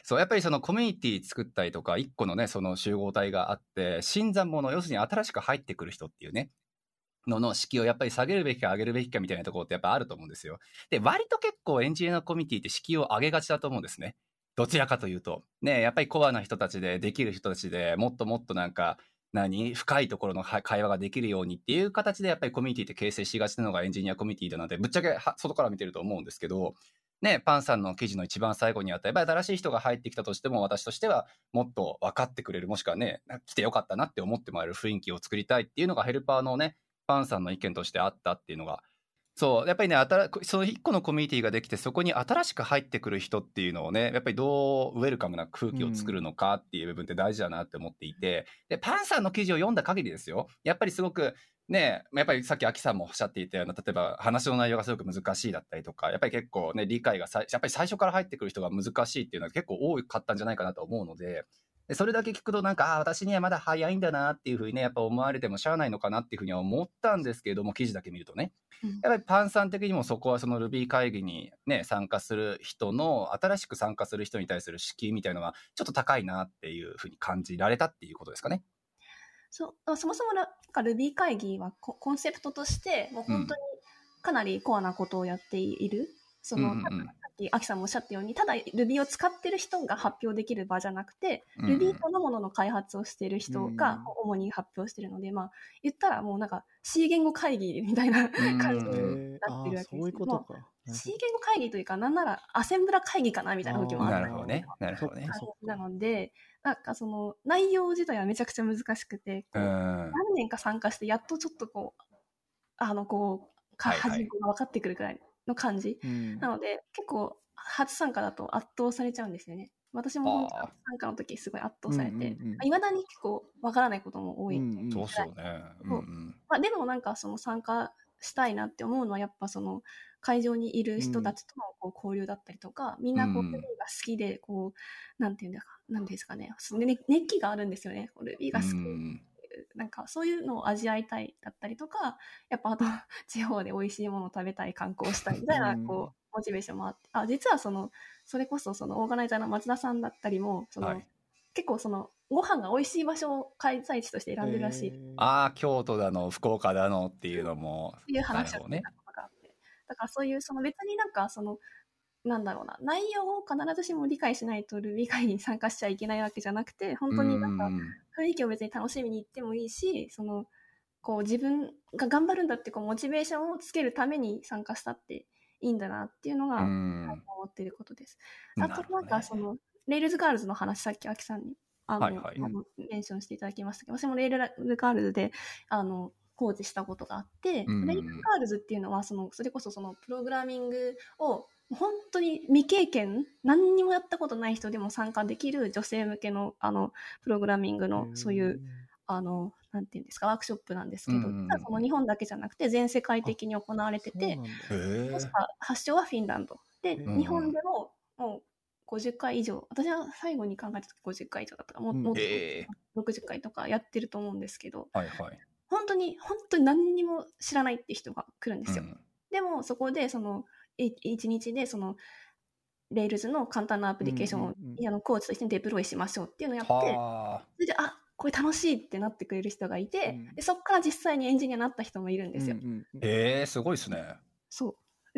そう、やっぱりそのコミュニティ作ったりとか、一個のね、その集合体があって、新参者、要するに新しく入ってくる人っていうね、のの敷居をやっぱり下げるべきか上げるべきかみたいなところってやっぱあると思うんですよ。で、割と結構エンジニアのコミュニティって敷居を上げがちだと思うんですね。どちらかというと。ねやっぱりコアな人たちで、できる人たちでもっともっとなんか、何？深いところの会話ができるようにっていう形でやっぱりコミュニティって形成しがちなのがエンジニアコミュニティだなってぶっちゃけ外から見てると思うんですけど、ね、パンさんの記事の一番最後にあったやっぱり新しい人が入ってきたとしても私としてはもっと分かってくれるもしくはね来てよかったなって思ってもらえる雰囲気を作りたいっていうのがヘルパーのねパンさんの意見としてあったっていうのが。そうやっぱりね新その一個のコミュニティができてそこに新しく入ってくる人っていうのをねやっぱりどうウェルカムな空気を作るのかっていう部分って大事だなって思っていて、でパンさんの記事を読んだ限りですよ。やっぱりすごくねやっぱりさっきアキさんもおっしゃっていたような例えば話の内容がすごく難しいだったりとかやっぱり結構ね理解がさやっぱり最初から入ってくる人が難しいっていうのは結構多かったんじゃないかなと思うので。でそれだけ聞くとなんかああ私にはまだ早いんだなっていうふうにねやっぱ思われてもしゃあないのかなっていうふうには思ったんですけれども記事だけ見るとね。うん。やっぱりパンさん的にもそこはその Ruby 会議にね参加する人の新しく参加する人に対する敷居みたいのがちょっと高いなっていうふうに感じられたっていうことですかね。そそもそもなんか Ruby 会議はココンセプトとしてもう本当にかなりコアなことをやっている、その、うんうんうん。さっきアキさんもおっしゃったようにただ Ruby を使ってる人が発表できる場じゃなくて、うん。うん Ruby そのものの開発をしている人がうん。主に発表してるので、まあ言ったらもうなんか C 言語会議みたいな感じうん。にえー、なってるわけですあーそういうことか。C 言語会議というかなんならアセンブラ会議かなみたいな時もあったりなるほどね。なるほどね。なのでなんかその内容自体はめちゃくちゃ難しくて何年か参加してやっとちょっとこうあのこうかはいはい。端っこが分かってくるくらいの感じ、うん。なので結構初参加だと圧倒されちゃうんですよね。私も本当初参加の時すごい圧倒されてうんうんうん。いまだに結構分からないことも多い、うんうん。そうっすよね。うんうん。まあ、でもなんかその参加したいなって思うのはやっぱその会場にいる人たちとのこう交流だったりとか、みんなこううんルビーが好きでこうなんていうんだかなんですかね。そのね熱気があるんですよね。ルビーが好き、うんなんかそういうのを味わいたいだったりとかやっぱあと 地方で美味しいものを食べたい観光したいみたいなうん。こうモチベーションもあって。あ実はそのそれこそそのオーガナイザーの松田さんだったりもその、はい。結構そのご飯が美味しい場所を開催地として選んでるらしい、えー。ああ京都だの福岡だのっていうのもっていう話を聞いたことがあって、だからそういうその別になんかそのなんだろうな。内容を必ずしも理解しないと Ruby 会に参加しちゃいけないわけじゃなくて本当になんかうん。雰囲気を別に楽しみに行ってもいいしそのこう自分が頑張るんだってこうモチベーションをつけるために参加したっていいんだなっていうのが、うん。思ってることです。あとなんかその、 Rails Girls の話さっきアキさんにあの、はいはい。あのメンションしていただきましたけど私も Rails Girls であのコーチしたことがあって、うん。 Rails Girls っていうのはそのそれこそそのプログラミングを本当に未経験何にもやったことない人でも参加できる女性向けのあのプログラミングのそういうあのなんていうんですかワークショップなんですけど、うんその日本だけじゃなくて全世界的に行われてて、確か発祥はフィンランド。で、うん日本でももう50回以上私は最後に考えた時50回以上だったかも,、うん。もっと。へえ60回とかやってると思うんですけどはいはい。本当に本当に何にも知らないって人が来るんですよ、うん。でもそこでその1日でその Rails の簡単なアプリケーションを、うんうんうんあのコーチとしてデプロイしましょうっていうのをやってはあ。それであこれ楽しいってなってくれる人がいて、うんでそこから実際にエンジニアになった人もいるんですよ。うんうんうんえー、すごいですね。そう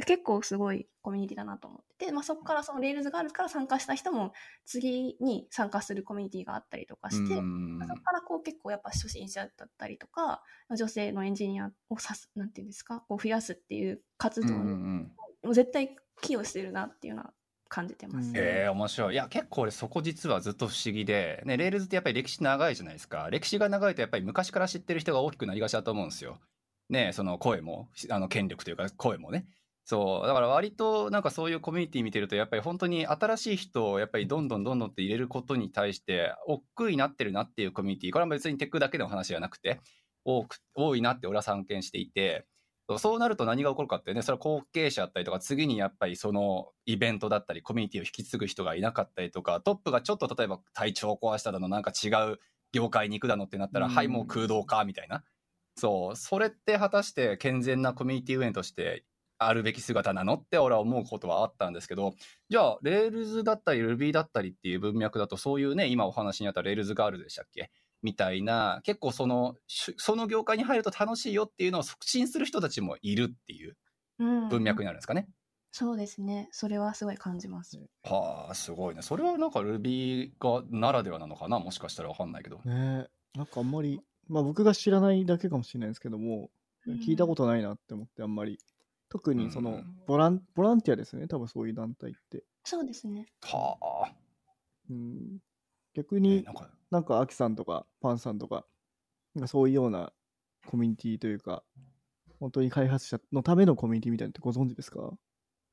結構すごいコミュニティだなと思ってて、まあ、そこからその Rails があるから参加した人も次に参加するコミュニティがあったりとかして、うんまあそこからこう結構やっぱ初心者だったりとか女性のエンジニアをさすなんていうんですかこう増やすっていう活動にうんうんうんもう絶対寄与してるなっていうのは感じてます。うんえー、面白いいや結構俺そこ実はずっと不思議で、ね、 Rails ってやっぱり歴史長いじゃないですか歴史が長いとやっぱり昔から知ってる人が大きくなりがちだと思うんですよ。ねその声もあの権力というか声もね。そうだから割となんかそういうコミュニティ見てるとやっぱり本当に新しい人をやっぱりどんどんどんどんって入れることに対して億劫になってるなっていうコミュニティこれは別にテックだけの話じゃなくて多く多いなって俺は散見していてそうなると何が起こるかってねそれは後継者だったりとか次にやっぱりそのイベントだったりコミュニティを引き継ぐ人がいなかったりとかトップがちょっと例えば体調を壊しただのなんか違う業界に行くだのってなったら、うん。はいもう空洞かみたいな。そうそれって果たして健全なコミュニティ運営としてあるべき姿なのって俺は思うことはあったんですけどじゃあ Rails だったり Ruby だったりっていう文脈だとそういうね今お話にあった Rails Girl でしたっけ？みたいな結構そのしその業界に入ると楽しいよっていうのを促進する人たちもいるっていううん文脈になるんですかね。そうですねそれはすごい感じます。はあすごいねそれはなんか Ruby がならではなのかな？もしかしたらわかんないけど。ねえなんかあんまり、まあ僕が知らないだけかもしれないですけども、聞いたことないなって思ってあんまり。特にそのうんボラン、ボランティアですね、多分そういう団体って。そうですね。はあ。うん、逆えになんかなんかアキさんとかパンさんとか、なんかそういうようなコミュニティというか、本当に開発者のためのコミュニティみたいなのってご存知ですか？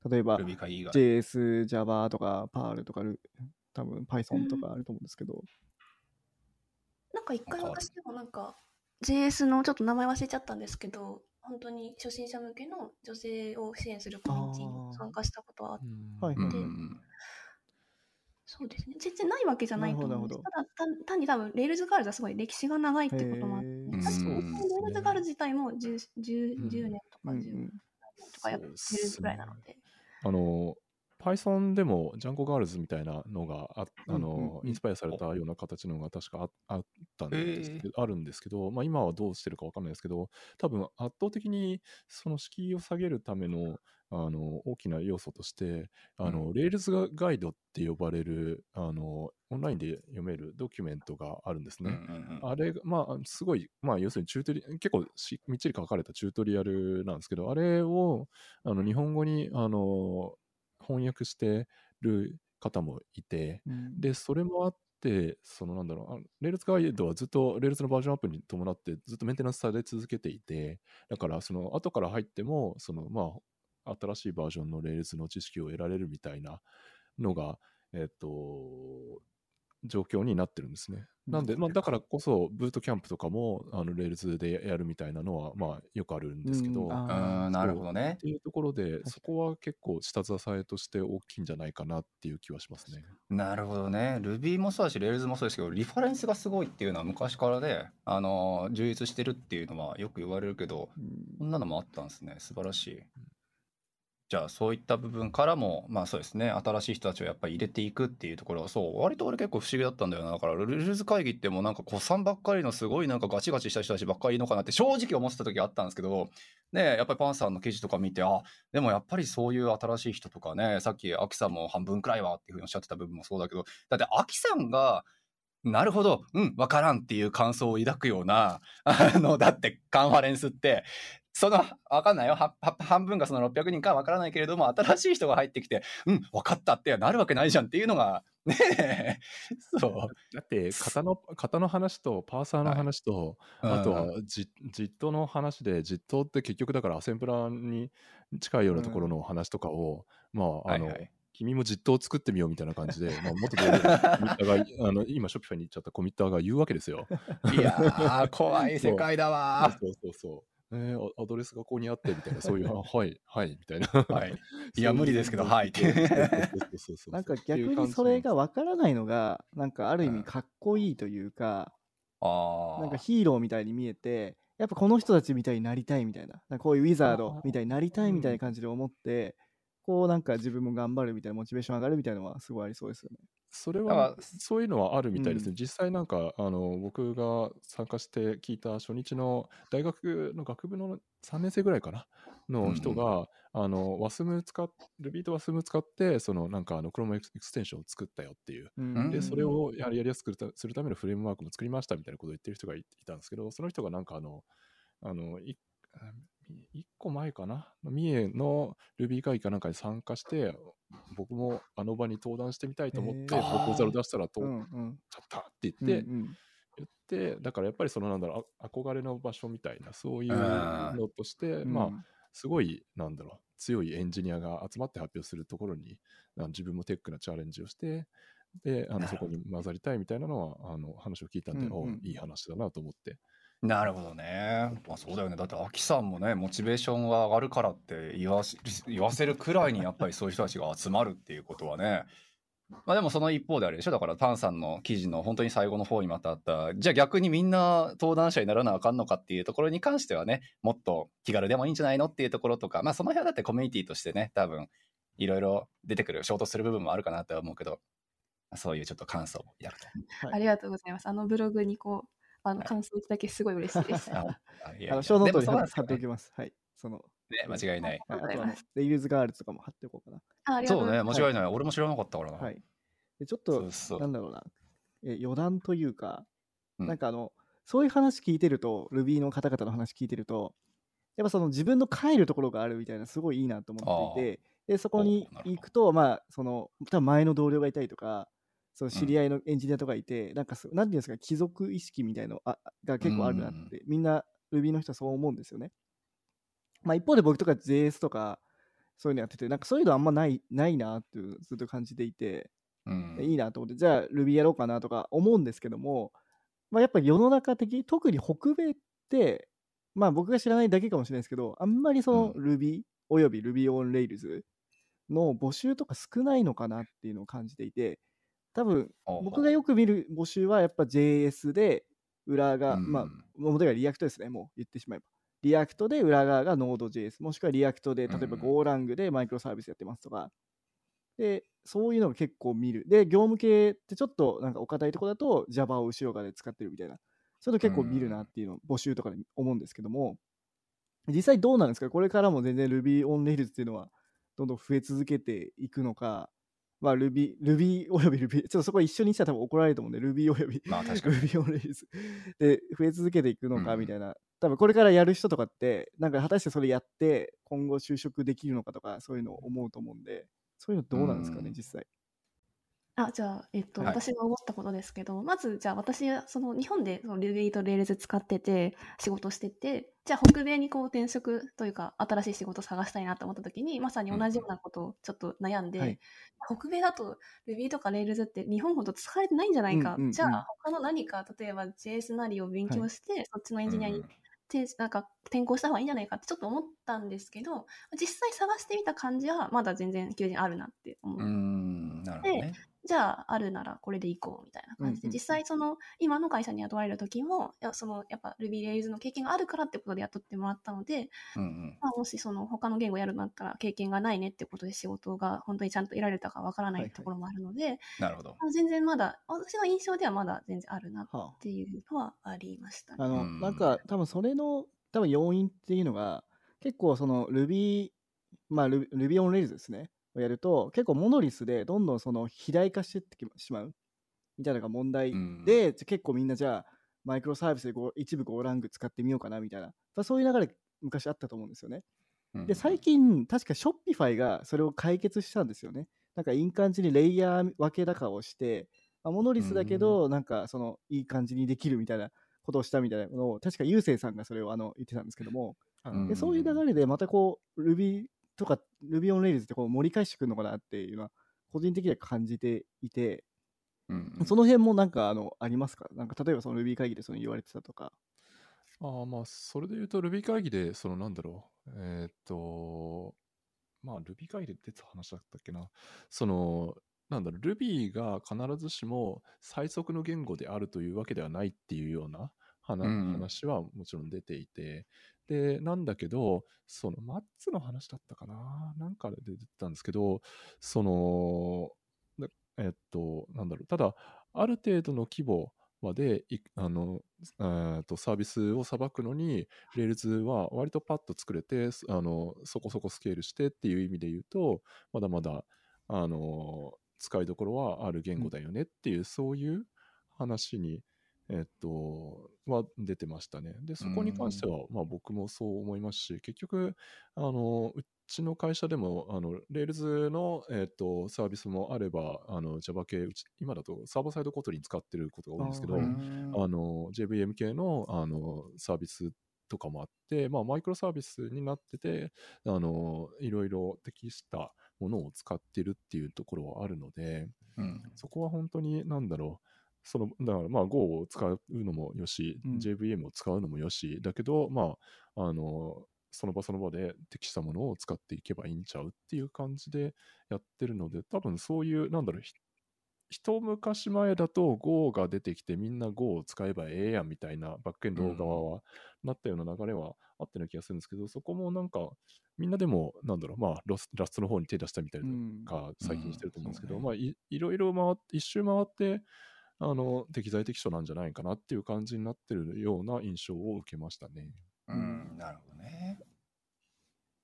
例えば。JS、Java とか Perl とかル多分 Python とかあると思うんですけど、なんか一回私でもなんか JS のちょっと名前忘れちゃったんですけど本当に初心者向けの女性を支援するコミュニティに参加したことはあってそうですね。全然ないわけじゃないと思うんです。ただ単単に多分 Rails Girls はすごい歴史が長いってこともあって確かにうん Rails Girls 自体も 10, 10, うん10年とか10うんうん年とかやってるぐらいなので、あの Python でも Django Girls みたいなのがああの、うんインスパイアされたような形のが確かああったんですけど、あるんですけど、まあ、今はどうしてるかわかんないですけど多分圧倒的にその敷居を下げるためのあの大きな要素としてあの、う Rails ガイドって呼ばれるあのオンラインで読めるドキュメントがあるんですね。うんうんうんあれが、まあ、すごい、まあ、要するにチュートリ、結構しみっちり書かれたチュートリアルなんですけど、あれを、あの、日本語に、あの、翻訳してる方もいて、うん。で、それもあって、そのなんだろう、 Rails ガイドはずっと、 Rails のバージョンアップに伴って、ずっとメンテナンスされ続けていて、だから、その、後から入っても、その、まあ、新しいバージョンの Rails の知識を得られるみたいなのが、えっと、状況になってるんですね。なんで、まあ、だからこそ、ブートキャンプとかも、あの、 Rails でやるみたいなのは、まあ、よくあるんですけど、うんなるほどね。ていうところで、そこは結構下支えとして大きいんじゃないかなっていう気はしますね。なるほどね。Ruby もそうだし Rails もそうですけどリファレンスがすごいっていうのは昔からねあの充実してるっていうのはよく言われるけどうん。こんなのもあったんですね。素晴らしいじゃあそういった部分からもまあそうですね。新しい人たちをやっぱり入れていくっていうところはそう割と俺結構不思議だったんだよな。だから Rails 会議ってもうなんか古参ばっかりのすごいなんかガチガチした人たちばっかりいるのかなって正直思ってた時あったんですけどねやっぱりパンさんの記事とか見てあでもやっぱりそういう新しい人とかねさっきアキさんも半分くらいはっていうふうにおっしゃってた部分もそうだけどだってアキさんがなるほど、うん、わからんっていう感想を抱くような、あの、だってカンファレンスって、その、わかんないよ。はは半分がその600人かわからないけれども、新しい人が入ってきて、うん、わかったってなるわけないじゃんっていうのが、ねえ、そう。だって型の、型の話とパーサーの話と、あとはジジットの話で、ジットって結局だからアセンブラに近いようなところの話とかを、まあ、あの、はいはい。君も実装を作ってみようみたいな感じで、まあ、元同僚のコミッターが、あの今、ショッピファイに行っちゃったコミッターが言うわけですよ。いやー、怖い世界だわ そうそうそう。えー、アアドレスがここにあってみたいな、そういう、あ はい、はい、みたいな。ー。はい。いや無理ですけどはいなんか逆にそれがわからないのが、なんかある意うん味かっこいいというか、ああ。なんかヒーローみたいに見えて、やっぱこの人たちみたいになりたいみたいな、なこういうウィザードみたいになりたいみたいな感じで思って、こうなんか自分も頑張るみたいなモチベーション上がるみたいなのはすごいありそうですよね。それは、そういうのはあるみたいですね。うん実際なんか、あの、僕が参加して聞いた初日の大学の学部の3年生ぐらいかなの人が、あの、WASM 使っ、Ruby と WASM 使って、そのなんかあの、Chrome エクステンションを作ったよっていう。うんで、うんそれをやりやすくするためのフレームワークも作りましたみたいなことを言ってる人がいいたんですけど、その人がなんかあの、あの、い一個前かな？三重の Ruby 会議かなんかに参加して、僕もあの場に登壇してみたいと思って、プロポーザル出したら通っちゃったってうん言って、うん言って、だからやっぱりそのなんだろう、あ憧れの場所みたいな、そういううんのとして、うん。まあ、すごい、なんだろう、強いエンジニアが集まって発表するところに、自分もテックなチャレンジをして、で、あのそこに混ざりたいみたいなのは、あの話を聞いたんで、うんうん。おいい話だなと思って。なるほどね。まあそうだよね。だって、アキさんもね、モチベーションが上がるからって言わし言わせるくらいに、やっぱりそういう人たちが集まるっていうことはね。まあでもその一方であれでしょだからパンさんの記事の本当に最後の方にまたあったじゃあ逆にみんな登壇者にならなあかんのかっていうところに関してはねもっと気軽でもいいんじゃないのっていうところとかまあその辺はだってコミュニティとしてね多分いろいろ出てくる衝突する部分もあるかなとは思うけどそういうちょっと感想を抱くと。ありがとうございます。あのブログにこう、あのはい感想いただけすごい嬉しいです。あいやいやあの、ショーノート貼貼っておきます。はい。その、ね間違いない。はい、あとあのありがとうございます、 Rails Girls とかも貼っておこうかな。あありがとうそうねございます。間違いない。俺も知らなかったからな。はい。でちょっとそう、そうなんだろうな、え余談というか、うんなんかあの、そういう話聞いてると、Ruby の方々の話聞いてると、やっぱその自分の帰るところがあるみたいな、すごいいいなと思っていて、で、そこに行くと、まあ、その、多分前の同僚がいたりとか、その知り合いのエンジニアとかいて、なんかす、なんていうんですか、貴族意識みたいのあが結構あるなって、みんな Ruby の人はそう思うんですよね。まあ一方で僕とか JS とか、そういうのやってて、なんかそういうのあんまないないなっていうずっと感じていて、うんいいなと思って、じゃあ Ruby やろうかなとか思うんですけども、まあ、やっぱり世の中的、特に北米って、まあ僕が知らないだけかもしれないですけど、あんまりそのう Ruby および Ruby on Rails の募集とか少ないのかなっていうのを感じていて、多分僕がよく見る募集はやっぱ JS で裏が、うん。まあ表が React ですね、もう言ってしまえば。 React で裏側が Node.js、もしくは React で例えばうん GoLang でマイクロサービスやってますとか、で、そういうのが結構見る。で、業務系ってちょっとなんかお堅いところだと Java を後ろ側で使ってるみたいな。そういうの結構見るなっていうのを募集とかで思うんですけども、実際どうなんですか？これからも全然 Ruby on Rails っていうのはどんどん増え続けていくのか、まあ Ruby、Ruby および Ruby、ちょっとそこ一緒にしたら多分怒られると思うんで、Ruby およびまあ確かに。Ruby on Rails で 増え続けていくのかうん。みたいな、多分これからやる人とかって、なんか果たしてそれやって今後就職できるのかとか、そういうのを思うと思うんで、そういうのどうなんですかね、うん。実際。あ、じゃあ、えっと、はい私が思ったことですけど、まず、じゃあ私、その日本でその Ruby と Rails 使ってて、仕事してて、じゃあ北米にこう転職というか、新しい仕事を探したいなと思った時に、まさに同じようなことをちょっと悩んで、はい北米だと Ruby とか Rails って日本ほど使われてないんじゃないか。うんうんうんじゃあ、他の何か、例えば JS なりを勉強して、そっちのエンジニアにてなんか転校した方がいいんじゃないかってちょっと思ったんですけど、実際探してみた感じは、まだ全然求人あるなって思う。うんうんなるほどね。じゃあ、あるならこれでいこうみたいな感じで、うんうん実際その、今の会社に雇われる時も、いやその、やっぱ Ruby Rails の経験があるからってことで雇ってもらったので、うんうん。まあ、もしその他の言語やるんだったら経験がないねってことで仕事が本当にちゃんと得られたかわからなはいはい。いところもあるので、なるほど。まあ全然まだ、私の印象ではまだ全然あるなっはあていうのはありましたね。あ。の、うん。なんか多分それの多分要因っていうのが結構その Ruby まあ Ruby on Rails ですねをやると結構モノリスでどんどんその肥大化してってしまう。みたいなのが問題うんで、じゃ結構みんなじゃあマイクロサービスでこう一部 GoLang 使ってみようかなみたいな、まあ、そういう流れ昔あったと思うんですよね。で最近確か Shopify がそれを解決したんですよね。なんかいい感じにレイヤー分け高をして、まあ、モノリスだけど、なんかそのいい感じにできるみたいなことをしたみたいなのを、確かゆうせいさんがそれをあの言ってたんですけども、うん。でそういう流れでまたこう Ruby とか Ruby on Rails ってこう盛り返してくるのかなっていうのは個人的には感じていて、うんうん。その辺もなんかあのありますか？なんか例えばその Ruby 会議でその言われてたとか。ああ、まあ、それで言うと Ruby 会議で、そのなんだろう、えーっと、まあ、Ruby 会議で出た話だったっけな。その、なんだろう、Ruby が必ずしも最速の言語であるというわけではないっていうような話はもちろん出ていて、で、なんだけど、そのマッツの話だったかな？なんかで出てたんですけど、その、えっと、なんだろう、ただ、ある程度の規模まであの、えーとサービスをさばくのに、Rails は割とパッと作れて、あのそこそこスケールしてっていう意味で言うと、まだまだあの使いどころはある言語だよねっていう、そういう話に、えっと、は出てましたね。で、そこに関しては、まあ僕もそう思いますし、結局、あの、うちの会社でも、あの、Rails の、えっと、サービスもあれば、あの、Java 系、うち今だとサーバーサイドコトリン使ってることが多いんですけど、あの JVM 系のあのサービスとかもあって、まあ、マイクロサービスになっててあのいろいろ適したものを使ってるっていうところはあるのでうん。そこは本当に何だろうそのだからまあ Go を使うのもよし、うん。JVM を使うのもよしだけどまああのその場その場で適したものを使っていけばいいんちゃうっていう感じでやってるので多分そういうなんだろうひ一昔前だと Go が出てきてみんな Go を使えばええやんみたいなバックエンド側はなったような流れはあったような気がするんですけど、そこもなんかみんなでもなんだろうまあロスラストの方に手出したみたいなうん。か最近してると思うんですけど、うん。まあいいろいろ回って一周回ってあの適材適所なんじゃないかなっていう感じになってるような印象を受けましたね。うんなるほどね。っ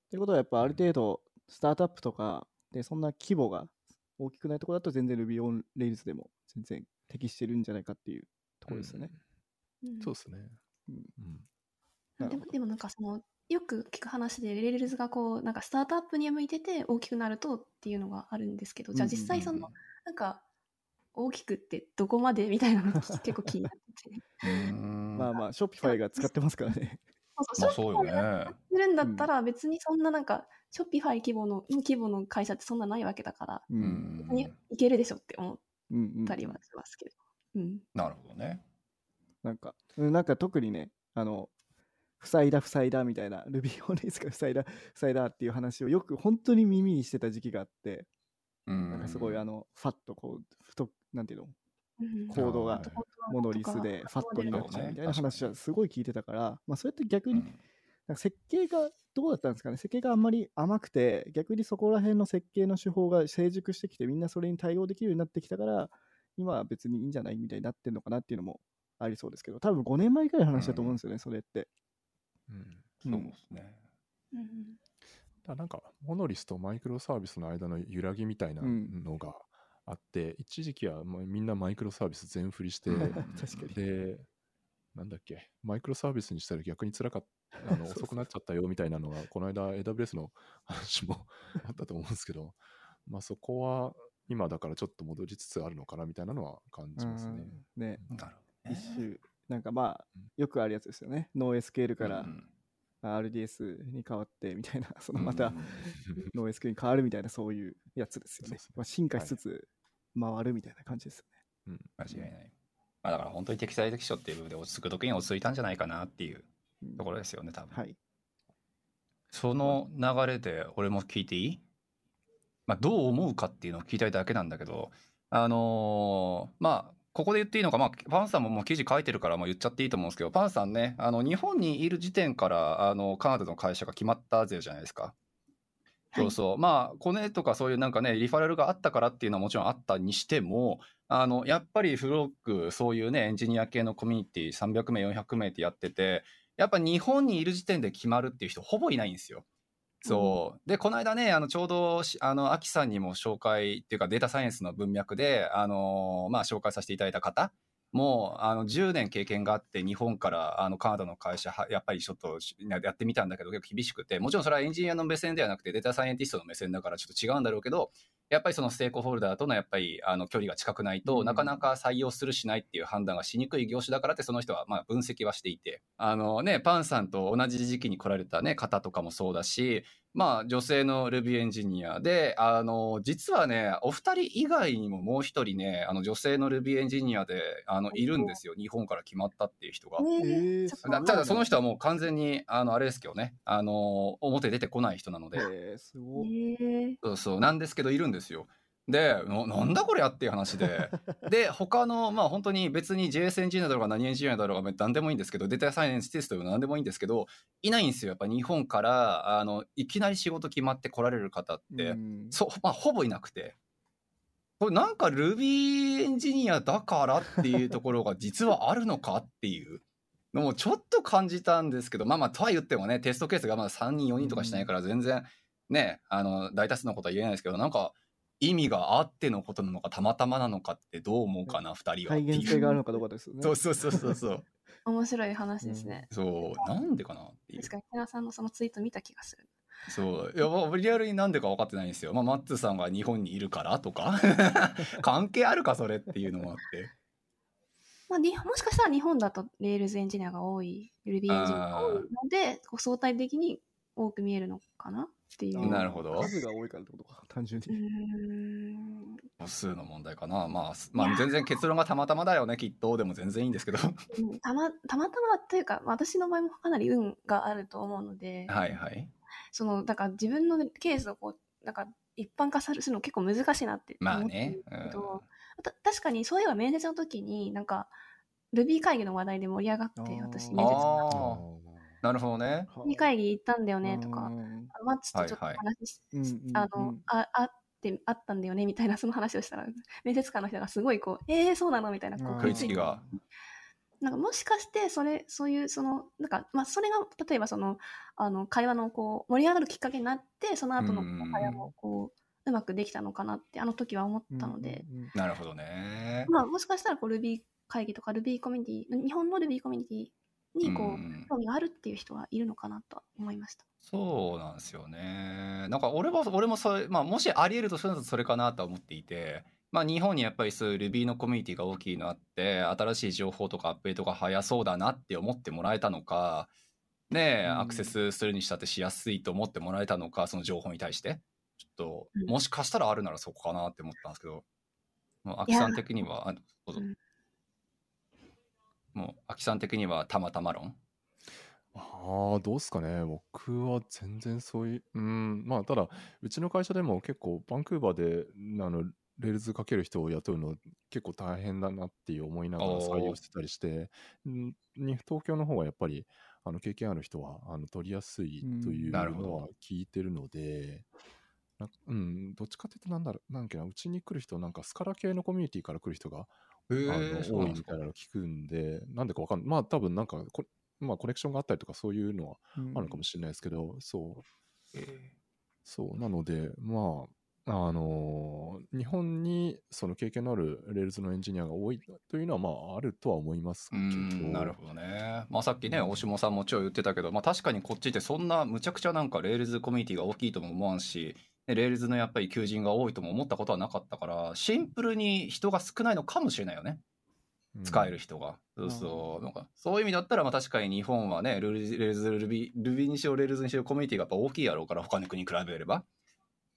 てことはやっぱある程度スタートアップとかでそんな規模が大きくないところだと全然 Ruby on Rails でも全然適してるんじゃないかっていうところですよね。うんそうですね。うんでもでもなんかそのよく聞く話で Rails がこうなんかスタートアップに向いてて大きくなるとっていうのがあるんですけどじゃあ実際そのなんか大きくってどこまでみたいなの 結構気になってまあまあ、 Shopify が使ってますからね。まあそうよね。するんだったら別にそんななんか Shopify 規模の規模の会社ってそんなないわけだからう。うんいけるでしょって思っうんうんたりはしますけど、うんなるほどね。なんか、うんなんか特にね、あの、塞いだ塞いだみたいな、Ruby on Rails が塞いだ塞いだっていう話をよく本当に耳にしてた時期があって、うんなんかすごいあの、ファッとこう、太なんていうの、うん。コードがはいモノリスでファットになっちゃうみたいな話はすごい聞いてたから、まあそれって逆に、設計がどうだったんですかね？設計があんまり甘くて、逆にそこら辺の設計の手法が成熟してきて、みんなそれに対応できるようになってきたから、今は別にいいんじゃないみたいになってるのかなっていうのもありそうですけど、多分5年前くらいの話だと思うんですよね、それって。うん。そうですね。うんだなんか、モノリスとマイクロサービスの間の揺らぎみたいなうん。のがあって、一時期はまあみんなマイクロサービス全振りして、確うんかに。で、なんだっけ、マイクロサービスにしたら逆に辛かった、あの遅くなっちゃったよみたいなのが、この間 AWS の 話もあったと思うんですけど、まあそこは今だからちょっと戻りつつあるのかなみたいなのは感じますね。うんね、なる。一周、なんかまあうん、よくあるやつですよね。ノー SQL から RDS に変わってみたいな、そのまたうんノー SQL に変わるみたいな、そういうやつですよね。まあ、進化しつつ回るみたいな感じですよね。間違いない。まあ、だから本当に適材適所っていう部分で落ち着く時に落ち着いたんじゃないかなっていううんところですよね、多分。はい。その流れで俺も聞いていい？まあ、どう思うかっていうのを聞きたいだけなんだけど、あのーまあ、ここで言っていいのか、まあ、パンさんももう記事書いてるからもう言っちゃっていいと思うんですけど、パンさんね、あの日本にいる時点からあのカナダの会社が決まったぜじゃないですか。そうそう。まあ、コネとかそういうなんかね、リファラルがあったからっていうのはもちろんあったにしても、あの、やっぱりフロック、そういうね、エンジニア系のコミュニティ300名、400名ってやってて、やっぱ日本にいる時点で決まるっていう人ほぼいないんですよ。そう。で、この間ね、あの、ちょうどし、あの、アキさんにも紹介っていうか、データサイエンスの文脈で、あの、まあ、紹介させていただいた方も、あの、10年経験があって、日本から、あの、カナダの会社は、やっぱりちょっとしやってみたんだけど、結構厳しくて、もちろんそれはエンジニアの目線ではなくて、データサイエンティストの目線だからちょっと違うんだろうけど、やっぱりそのステークホルダーとのやっぱりあの距離が近くないと、うん。なかなか採用するしないっていう判断がしにくい業種だからってその人はまあ分析はしていてあのねパンさんと同じ時期に来られたね方とかもそうだしまあ女性の Ruby エンジニアであの実はねお二人以外にももう一人ねあの女性の Ruby エンジニアであのいるんですよ日本から決まったっていう人が。ええーちょっとだただその人はもう完全にあのあれですけどねあの表出てこない人なので。えー、すごい。えーそうそうなんですけどいるんですよ。でななんだこりゃっていう話で。で他のまあ本当に別に JS エンジニアだろうが何エンジニアだろうが何でもいいんですけどデータサイエンステストでも何でもいいんですけどいないんですよ。やっぱ日本からあのいきなり仕事決まって来られる方って、うん。そうまあほぼいなくて。これなんか Ruby エンジニアだからっていうところが実はあるのかっていうのもちょっと感じたんですけどまあまあとは言ってもねテストケースがまだ3人4人とかしないから全然ねあの大多数のことは言えないですけどなんか意味があってのことなのかたまたまなのかってどう思うかな2人は。って再いう現性があるのかどうかですよね。そうそうそうそうそう。面白い話ですね。そう。なんでかなっていう。確かに、木さんのそのツイート見た気がする。そう。いやまあリアルになんでか分かってないんですよ、まあ、 Matz さんが日本にいるからとか。関係あるかそれっていうのもあって。まあ、にもしかしたら日本だと Rails エンジニアが多い、Ruby エンジニアが多いので、こう相対的に多く見えるのかな？っていう。なるほど。数が多いからってことか、単純に。ん。母数の問題かな。まあ、すまあ、全然結論がたまたまだよね。きっとでも全然いいんですけど。うん。たまたまたまというか私の場合もかなり運があると思うので、はいはい。そのだから自分のケースをこうなんか一般化するの結構難しいなってまあ思ってるんね。ですけど、た確かにそういえば面接の時になんか Ruby 会議の話題で盛り上がって私面接ああなるほどね。Ruby 会議行ったんだよねとか、マッチとちょっと話し、あのうんああってあったんだよねみたいなその話をしたら。面接官の人がすごいこうえー、そうなのみたいなこううん。食いが。なんかもしかしてそれそういうそのなんかまあそれが例えばそのあの会話のこう盛り上がるきっかけになってその後のうん会話もこううまくできたのかなってあの時は思ったので、なるほどね。まあもしかしたらこう Ruby 会議とか Ruby コミュニティ日本の Ruby コミュニティにこう、うん興味があるっていう人はいるのかなとは思いました。そうなんですよね。なんか俺は俺もそれ、まあ、もしありえるとするならそれかなとは思っていてまあ日本にやっぱりそういう Ruby のコミュニティが大きいのあって新しい情報とかアップデートが早そうだなって思ってもらえたのかねアクセスするにしたってしやすいと思ってもらえたのかその情報に対して。ちょっとうん。もしかしたらあるならそこかなって思ったんですけど。もうアキさん的にはあどうぞ。うんもうアキさん的にはたまたま論？ああ、どうっすかね。僕は全然そういう、うん、まあ、ただ、うちの会社でも結構、バンクーバーで、あの、 Rails 書ける人を雇うの結構大変だなっていう思いながら採用してたりして、んに東京の方はやっぱり、あの、経験ある人は、あの、取りやすいといううんなるほど。のは聞いてるので、なうん、どっちかっていうと、なんだろう、なんけな、うちに来る人、なんか Scala 系のコミュニティから来る人が、へあえの多いみたいなの聞くんで、なんでかわかんない。まあ多分なんかこ、まあコネクションがあったりとかそういうのはあるのかもしれないですけど、そう、そう、なので、まあ、あのー日本にその経験のある Rails のエンジニアが多いというのは、まああるとは思いますけうど。んなるほどね。まあさっきね大下さんもちろん言ってたけど、まあ、確かにこっちってそんなむちゃくちゃなんか Rails コミュニティが大きいとも思わんしね Rails のやっぱり求人が多いとも思ったことはなかったからシンプルに人が少ないのかもしれないよね。うん。使える人が。そうそう。なんかそういう意味だったらまあ確かに日本はねルーールズルビ Ruby にしろ Rails にしろコミュニティがやっぱ大きいやろうから他の国に比べれば。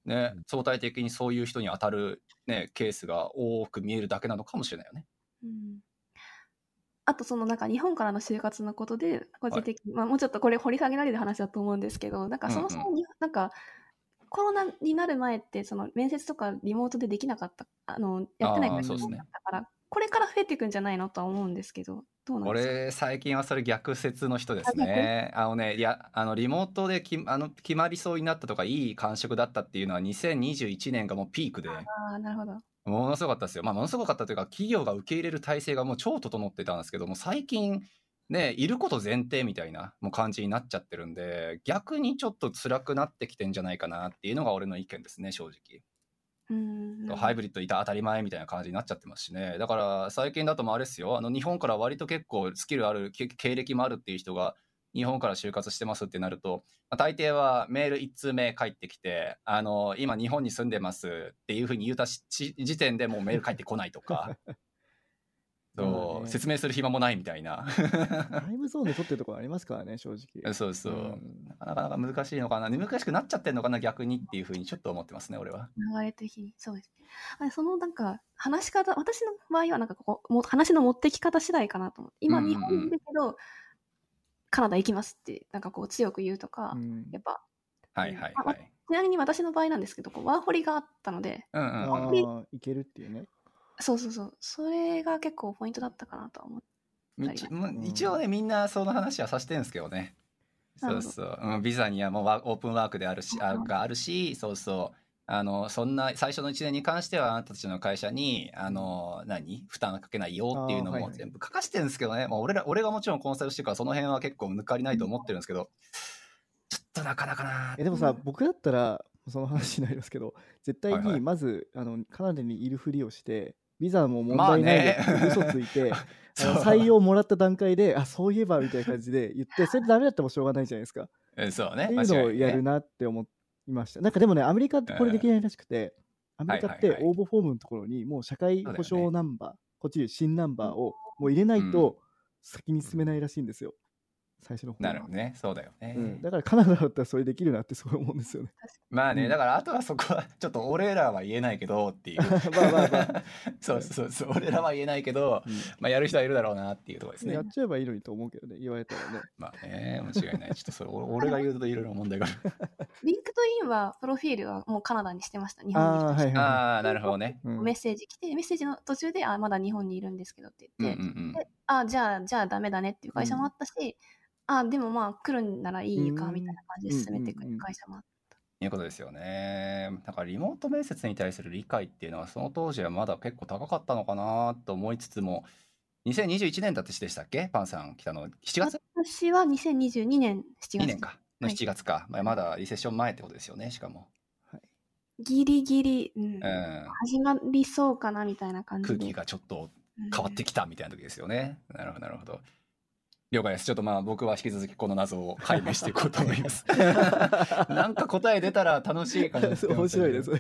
ねうん、相対的にそういう人に当たる、ね、ケースが多く見えるだけなのかもしれないよね。うん。あとそのなんか日本からの就活のことで個人的に、まあ、もうちょっとこれ掘り下げられる話だと思うんですけどなんかそもそもに、なんかコロナになる前ってその面接とかリモートでできなかったあのやってないからあーそうですねだから、これから増えていくんじゃないのとは思うんですけどどうなんですか？俺最近はそれ逆説の人ですね。あのねいやあのリモートできあの決まりそうになったとかいい感触だったっていうのは2021年がもうピークでああなるほどものすごかったですよ。まあものすごかったというか企業が受け入れる体制がもう超整ってたんですけども最近ねいること前提みたいなもう感じになっちゃってるんで逆にちょっと辛くなってきてんじゃないかなっていうのが俺の意見ですね正直。うんハイブリッドいた当たり前みたいな感じになっちゃってますしね。だから最近だともあれですよ。あの日本から割と結構スキルある、け経歴もあるっていう人が日本から就活してますってなると、まあ大抵はメール1通目返ってきて、あの、今日本に住んでますっていうふうに言うた時点でもうメール返ってこないとか、ま あそう、ね説明する暇もないみたいな。タイムゾーンで撮ってるところありますからね、正直。そうそう。んなかなか難しいのかな。難しくなっちゃってんのかな、逆にっていうふうにちょっと思ってますね、俺は。流れ的にそうですねあれそのなんか話し方私の場合はなんかこうもう話の持ってき方次第かなと思って今うんうんうん日本にいるけど、カナダ行きますってなんかこう強く言うとか、うんやっぱはいはいあはい。ちなみに私の場合なんですけど、こうワーホリがあったので、うんうんあうんあ、いけるっていうね。そうそうそう、それが結構ポイントだったかなとは思って。一もう一応ねみんなその話はさせてるんですけどね。そうそう、うん、ビザにはもうワオープンワークであるしあがあるしそうそう。あのそんな最初の1年に関してはあなたたちの会社にあの何？負担かけないよっていうのも全部書かしてるんですけどね、まあ、俺ら俺がもちろんコンサルしてるからその辺は結構抜かりないと思ってるんですけど。ちょっとなかなかなえでもさ、うん僕だったら、その話になりますけど、絶対はいはい。にまず、あのカナダにいるふりをして、ビザも問まあ題ないで 嘘ついて、採用もらった段階で、あ、そういえばみたいな感じで言って、それでダメだったらもうしょうがないじゃないですか。うんそうね。っていうのをやるななって思いました。なんかでもね、アメリカってこれできないらしくて、アメリカって応募フォームのところにもう社会保障ナンバー、こっちで新ナンバーをもう入れないと先に進めないらしいんですよ。最初の方はなるほどね。そうだよね、うん、だからカナダだったらそれできるなってすごい思うんですよね。まあね、うん。だからあとはそこはちょっと俺らは言えないけどっていう。まあまあまあ そうそうそう俺らは言えないけど、まあ、やる人はいるだろうなっていうところですね。やっちゃえばいいのにと思うけどね、言われたらね。まあね間違いない。ちょっとそれ俺俺が言うといろいろ問題がある。LinkedIn は、プロフィールはもうカナダにしてました、日本にあーはいはいああなるほどね。うん。メッセージ来て、メッセージの途中で、あ、まだ日本にいるんですけどってうんう言って、んうんであ、じゃあ、じゃあダメだねっていう会社もあったし、あ、でもまあ来るんならいいかうんみたいな感じで進めてくれる会社もあった。いうことですよねだからリモート面接に対する理解っていうのはその当時はまだ結構高かったのかなと思いつつも2021年だってでしたっけ？パンさん来たの7月？私は2022年7月。2年かのはい7月か、まあ、まだリセッション前ってことですよねしかも、ギリギリ、うんうん、始まりそうかなみたいな感じで。空気がちょっとうん変わってきたみたいな時ですよね。なるほど、なるほど。了解です。ちょっとまあ僕は引き続きこの謎を解明していこうと思います。なんか答え出たら楽しいかもしれま面白いです。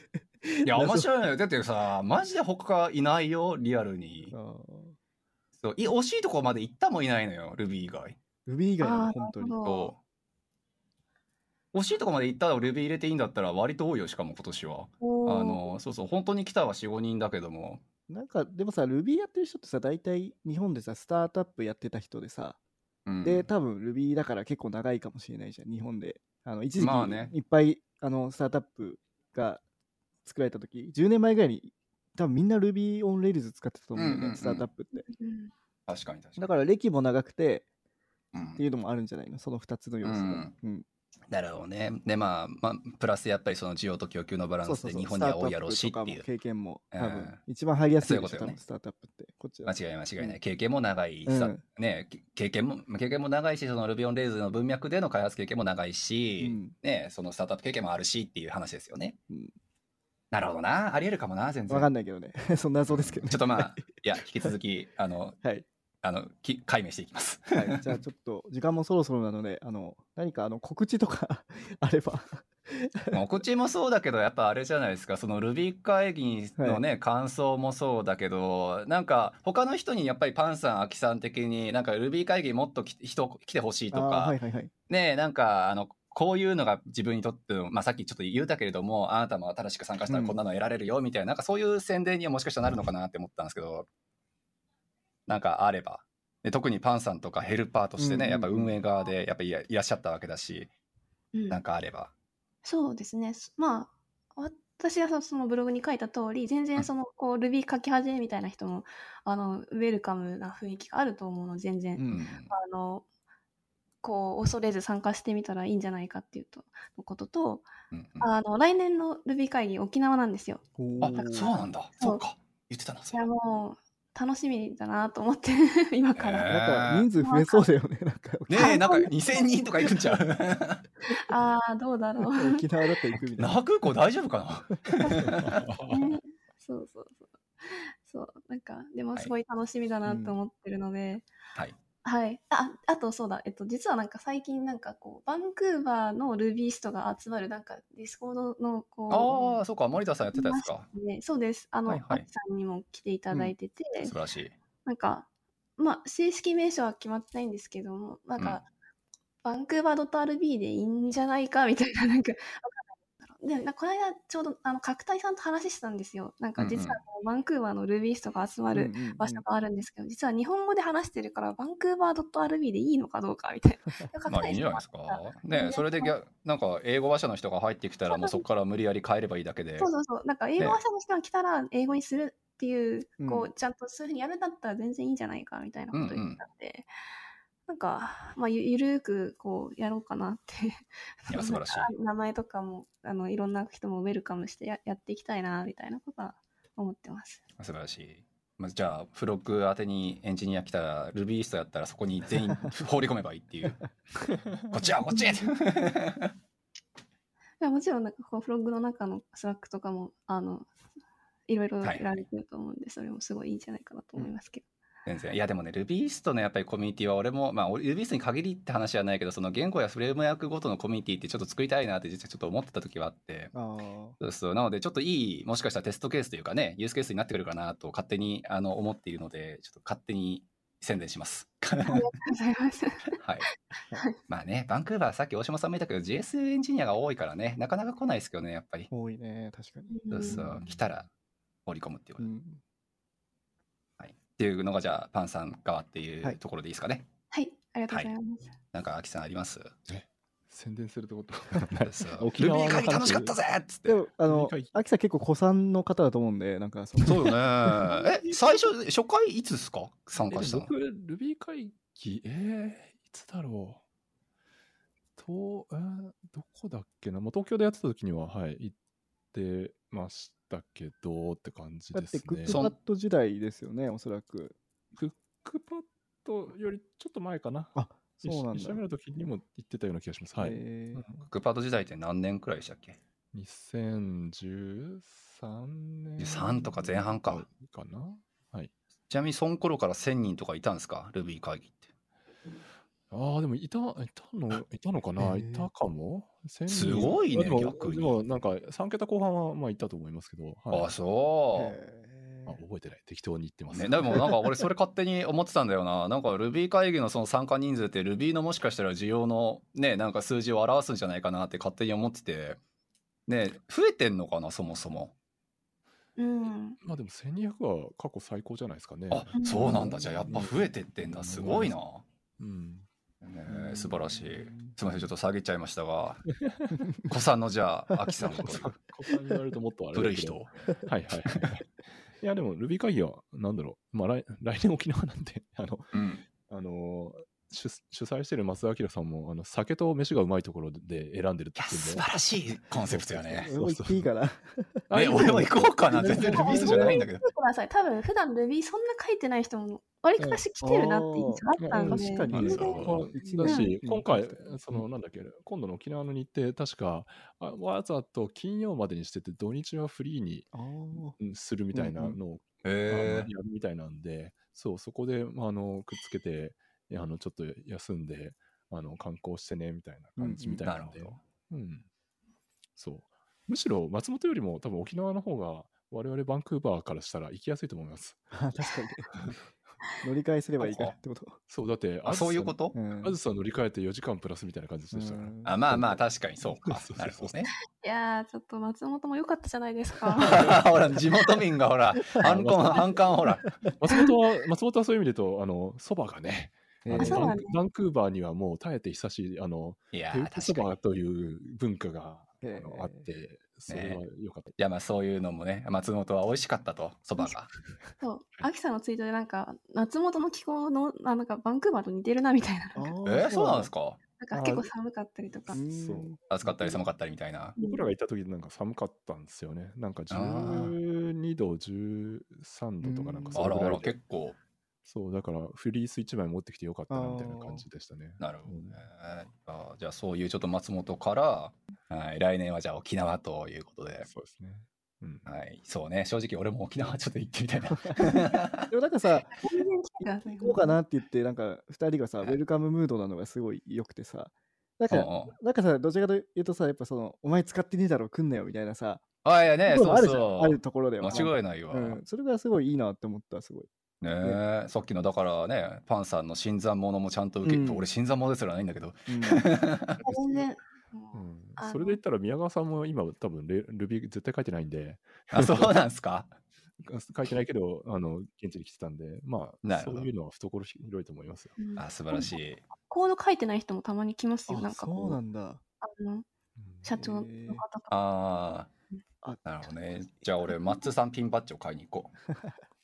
いや、面白いのよ。だってさ、マジで他いないよ、リアルに。そうい惜しいところまで行ったもいないのよ、ルビー以外。Ruby 以外あーは本当に。そう惜しいところまで行ったらルビー入れていいんだったら割と多いよ、しかも今年は。あの、そうそう、本当に来たは4、5人だけども。なんかでもさ、Ruby やってる人ってさ、大体日本でさ、スタートアップやってた人でさ、うん、で、多分 Ruby だから結構長いかもしれないじゃん、日本で。あの一時期、いっぱいあのスタートアップが作られた時10年前ぐらいに多分みんな Ruby on Rails 使ってたと思うんだよね、うんうんうんスタートアップって。うん確かに確かに。だから歴も長くてうんっていうのもあるんじゃないの？その2つの要素が。うんうんなるほどね。でまあ、まあ、プラスやっぱりその需要と供給のバランスで日本には多いやろうしっていう経験も多うん分一番入りやすいねスタートアップって。こっちは。間違いない間違いない、うん経験も長いさ、うんねけ経験も経験も長いしその Ruby on Rails の文脈での開発経験も長いし、うんねそのスタートアップ経験もあるしっていう話ですよね。うんなるほどなありえるかもな全然。わかんないけどね。そんな謎ですけどね。ちょっとまあいや引き続きあの はい。あのき解明していきます。はい、じゃあちょっと時間もそろそろなので、あの何かあの告知とか あれば。まあお口もそうだけどやっぱあれじゃないですかその Ruby 会議のね、感想もそうだけどなんか他の人にやっぱりパンさんアキさん的になんか Ruby 会議もっとき人来てほしいとか、はいはいはい。ねえなんかあのこういうのが自分にとっての、まあ、さっきちょっと言うたけれどもあなたも新しく参加したらこんなの得られるよみたいな,、なんかそういう宣伝にはもしかしたらなるのかなって思ったんですけどなんかあれば。で特にパンさんとかヘルパーとしてね、うんうんうん。やっぱ運営側でやっぱいらいらっしゃったわけだしうん。なんかあれば。そうですね。すまあ、私がそそのブログに書いた通り、全然その、こう、Ruby 書き始めみたいな人も、あの、ウェルカムな雰囲気があると思うので、全然、うんあの、こう、恐れず参加してみたらいいんじゃないかっていうと、のことと、うんうん。あの、来年の Ruby 会議、沖縄なんですよ。あそうなんだ。そう。か。言ってたなそいや、もう、楽しみだなと思って、今から。へなんか人数増えそうだよね。なんかねえなんか2000人とか行くんちゃうああ、どうだろう。沖縄だったら行くみたい那な。覇空港大丈夫かねそうそうそう。そう、なんか、でもはいすごい楽しみだなと思ってるので、なはいはい。あ、あとそうだ、えっと、実はなんか最近なんかこう、バンクーバーの Rubyist が集まるなんか Discord のこう、ああそうか。森田さんやってたやつか。ね、そうです。あの、はいはい。さんにも来ていただいてて、素晴らしい。なんか、まあ、正式名称は決まってないんですけども、なんか、バンクーバー .rb でいいんじゃないかみたいな、なんか、で、なこの間ちょうどあの角谷さんと話してたんですよ。なんかうんうん。実はこうバンクーバーのルビーストが集まるうんうんうん。場所があるんですけど、実は日本語で話してるから、バンクーバー .rb でいいのかどうかみたいな。まあいいんじゃないですか。ねねそれでなんか英語話者の人が入ってきたらもうそこから無理やり変えればいいだけで。そうそうそう。なんか英語話者の人が来たら英語にするっていう、うん。こう、ちゃんとそういうふうにやるんだったら全然いいんじゃないかみたいなこと言ってたんで、なんか、まあゆ、ゆるーくこうやろうかなって。いや素晴らしい名前とかも、あの、いろんな人もウェルカムしてややっていきたいな、みたいなことは思ってます。素晴らしい。まあ、じゃあ、フロッグ宛てにエンジニア来たら、ルビーストやったらそこに全員 放り込めばいいっていう。こっちはこっち いやもちろん、なんかこう、フロッグの中の Slack とかも、あの、いろいろはいやられてると思うんで、それもすごいいいんじゃないかなと思いますけど。全然。いや、でもね、 Rubyist のやっぱりコミュニティは俺も、まあ、 Rubyist に限りって話はないけど、その言語やフレームワークごとのコミュニティってちょっと作りたいなって実はちょっと思ってた時はあって。あそうそう。なので、ちょっといい、もしかしたらテストケースというかね、ユースケースになってくるかなと勝手にあの思っているので、ちょっと勝手に宣伝します。ありがとうございます。はい。まあね、バンクーバーさっき大島さんも言ったけど、JS エンジニアが多いからね、なかなか来ないですけどね、やっぱりあ、。多いね、確かに。そうそう。来たら放り込むっていうこと。うん。はい。っていうのが、じゃあ、パンさん側っていはい。うところでいいですかね？はい、ありがとうございます。なんか、アキさんあります？宣伝するとこと？沖ルビ縄の話？ー会議楽しかったぜっつって。で。も、あの理解、アキさん結構古参の方だと思うんで、なんかその、そうよね。え、最初、初回いつですか？参加したの？え僕、ルビー会議、えー、いつだろう。と、えーどこだっけな、まあ、東京でやってた時には、はい、行ってましたけどって感じだってですね。クックパッド時代ですよね、おそらく。クックパッドよりちょっと前かな。あ、そうなんだ一緒。にの時にも行ってたような気がします。はい。えークパート時代って何年くらいでしたっけ？2013年。13とか前半か。かな。はい。ちなみにその頃から1000人とかいたんですか？ルビー会議って。ああ、でもいた、いたの、いたのかな、へーいたかも？1000人すごいねあでも逆にでもなんか3桁後半はまあいたと思いますけど、はいあ、そう。えあ覚えてない。適当に言ってます。ね、でもなんか俺それ勝手に思ってたんだよな。なんか Ruby 会議のその参加人数って Ruby のもしかしたら需要のね、なんか数字を表すんじゃないかなって勝手に思ってて。ね、増えてんのかな、そもそも。うん。まあでも1200は過去最高じゃないですかね。あ、そうなんだ。じゃあやっぱ増えてってんだ。すごいな。うん。ね、素晴らしい。すみません、ちょっと下げちゃいましたが。子さんのじゃあ、アキさんのこここに言われるともっとあれ古い人。はいはいはい。いやでも Ruby 会議はなんだろう。まあ来来年沖縄なんで、あの、うん。あの主主催してる増田明さんもあの酒と飯がうまいところで選んでるっいや、て言うんで素晴らしいコンセプトよね。俺も言っていいかな。あえ、俺も行こうかな。全然 Ruby じゃないんだけど。見てください。多分普段 Ruby そんな書いてない人も、割かし来てるなって印象あったんで。確かにそうだし、うん今回、その、なんだっけ、今度の沖縄の日程、確か、あわざと金曜までにしてて、土日はフリーにするみたいなのを、やるみたいなんで、そう、そこで、まああの、くっつけて、あの、ちょっと休んで、あの、観光してね、みたいな感じみたいなんで、なるほど。うん。そう。むしろ、松本よりも多分沖縄の方が、我々バンクーバーからしたら行きやすいと思います。あ確かに。乗り換えすればいいからってこと。そう、だって、あ、そういうこと？うんあずさ乗り換えて4時間プラスみたいな感じでしたから。うんあまあまあ、確かにそうか そうそう。そうなるほどね。いやー、ちょっと松本も良かったじゃないですか。ほら、地元民がほら、反感、反感ほら。松本は、松本はそういう意味で言うと、あの、そばがね、えーバそうなんだンバンクーバーにはもう耐えて久しい、あの、いやー、手打ちそばという文化が、あって、それは良かった。や、まあそういうのもね、松本は美味しかったと、そばが。そう、アキさんのツイートでなんか、松本の気候の、あなんかバンクーバーと似てるなみたいな。あなんかーえー、そうなんですか？なんか結構寒かったりとか。暑かったり寒かったりみたいな。僕らが行った時なんか寒かったんですよね。なんかあー12度、13度とかなんかうんそあらあら、結構。そう、だからフリース1枚持ってきてよかったなみたいな感じでしたね。なるほどねうん。あじゃあそういうちょっと松本から、はい、来年はじゃあ沖縄ということで。そうですね。うん。はい、そうね、正直俺も沖縄ちょっと行ってみたいな。でもなんかさ。行こうかなって言って、なんか2人がさ、ウェルカムムードなのがすごい良くてさ、なんか、なんかさ、どちらかというとさ、やっぱその、お前使ってねえだろ、来んなよみたいなさ、あいやね、そう。あるところでは。間違いないわ。うん、それがすごいいいなって思った、すごい。ねえ、さっきのだからね、パンさんの新参者もちゃんと受け、うん。俺新参者ですらないんだけど、うん。全然、うん。それで言ったら宮川さんも今多分レ Ruby 絶対書いてないんで、あそうなんですか？書いてないけど、あの、現地に来てたんで、まあ、そういうのは懐広いと思いますよ。うん。あ素晴らしい。コード書いてない人もたまに来ますよ。なあんかこそうなんだ。あの社長の方とか。あああなるほどね。じゃあ俺 Matz さんピンバッジを買いに行こあ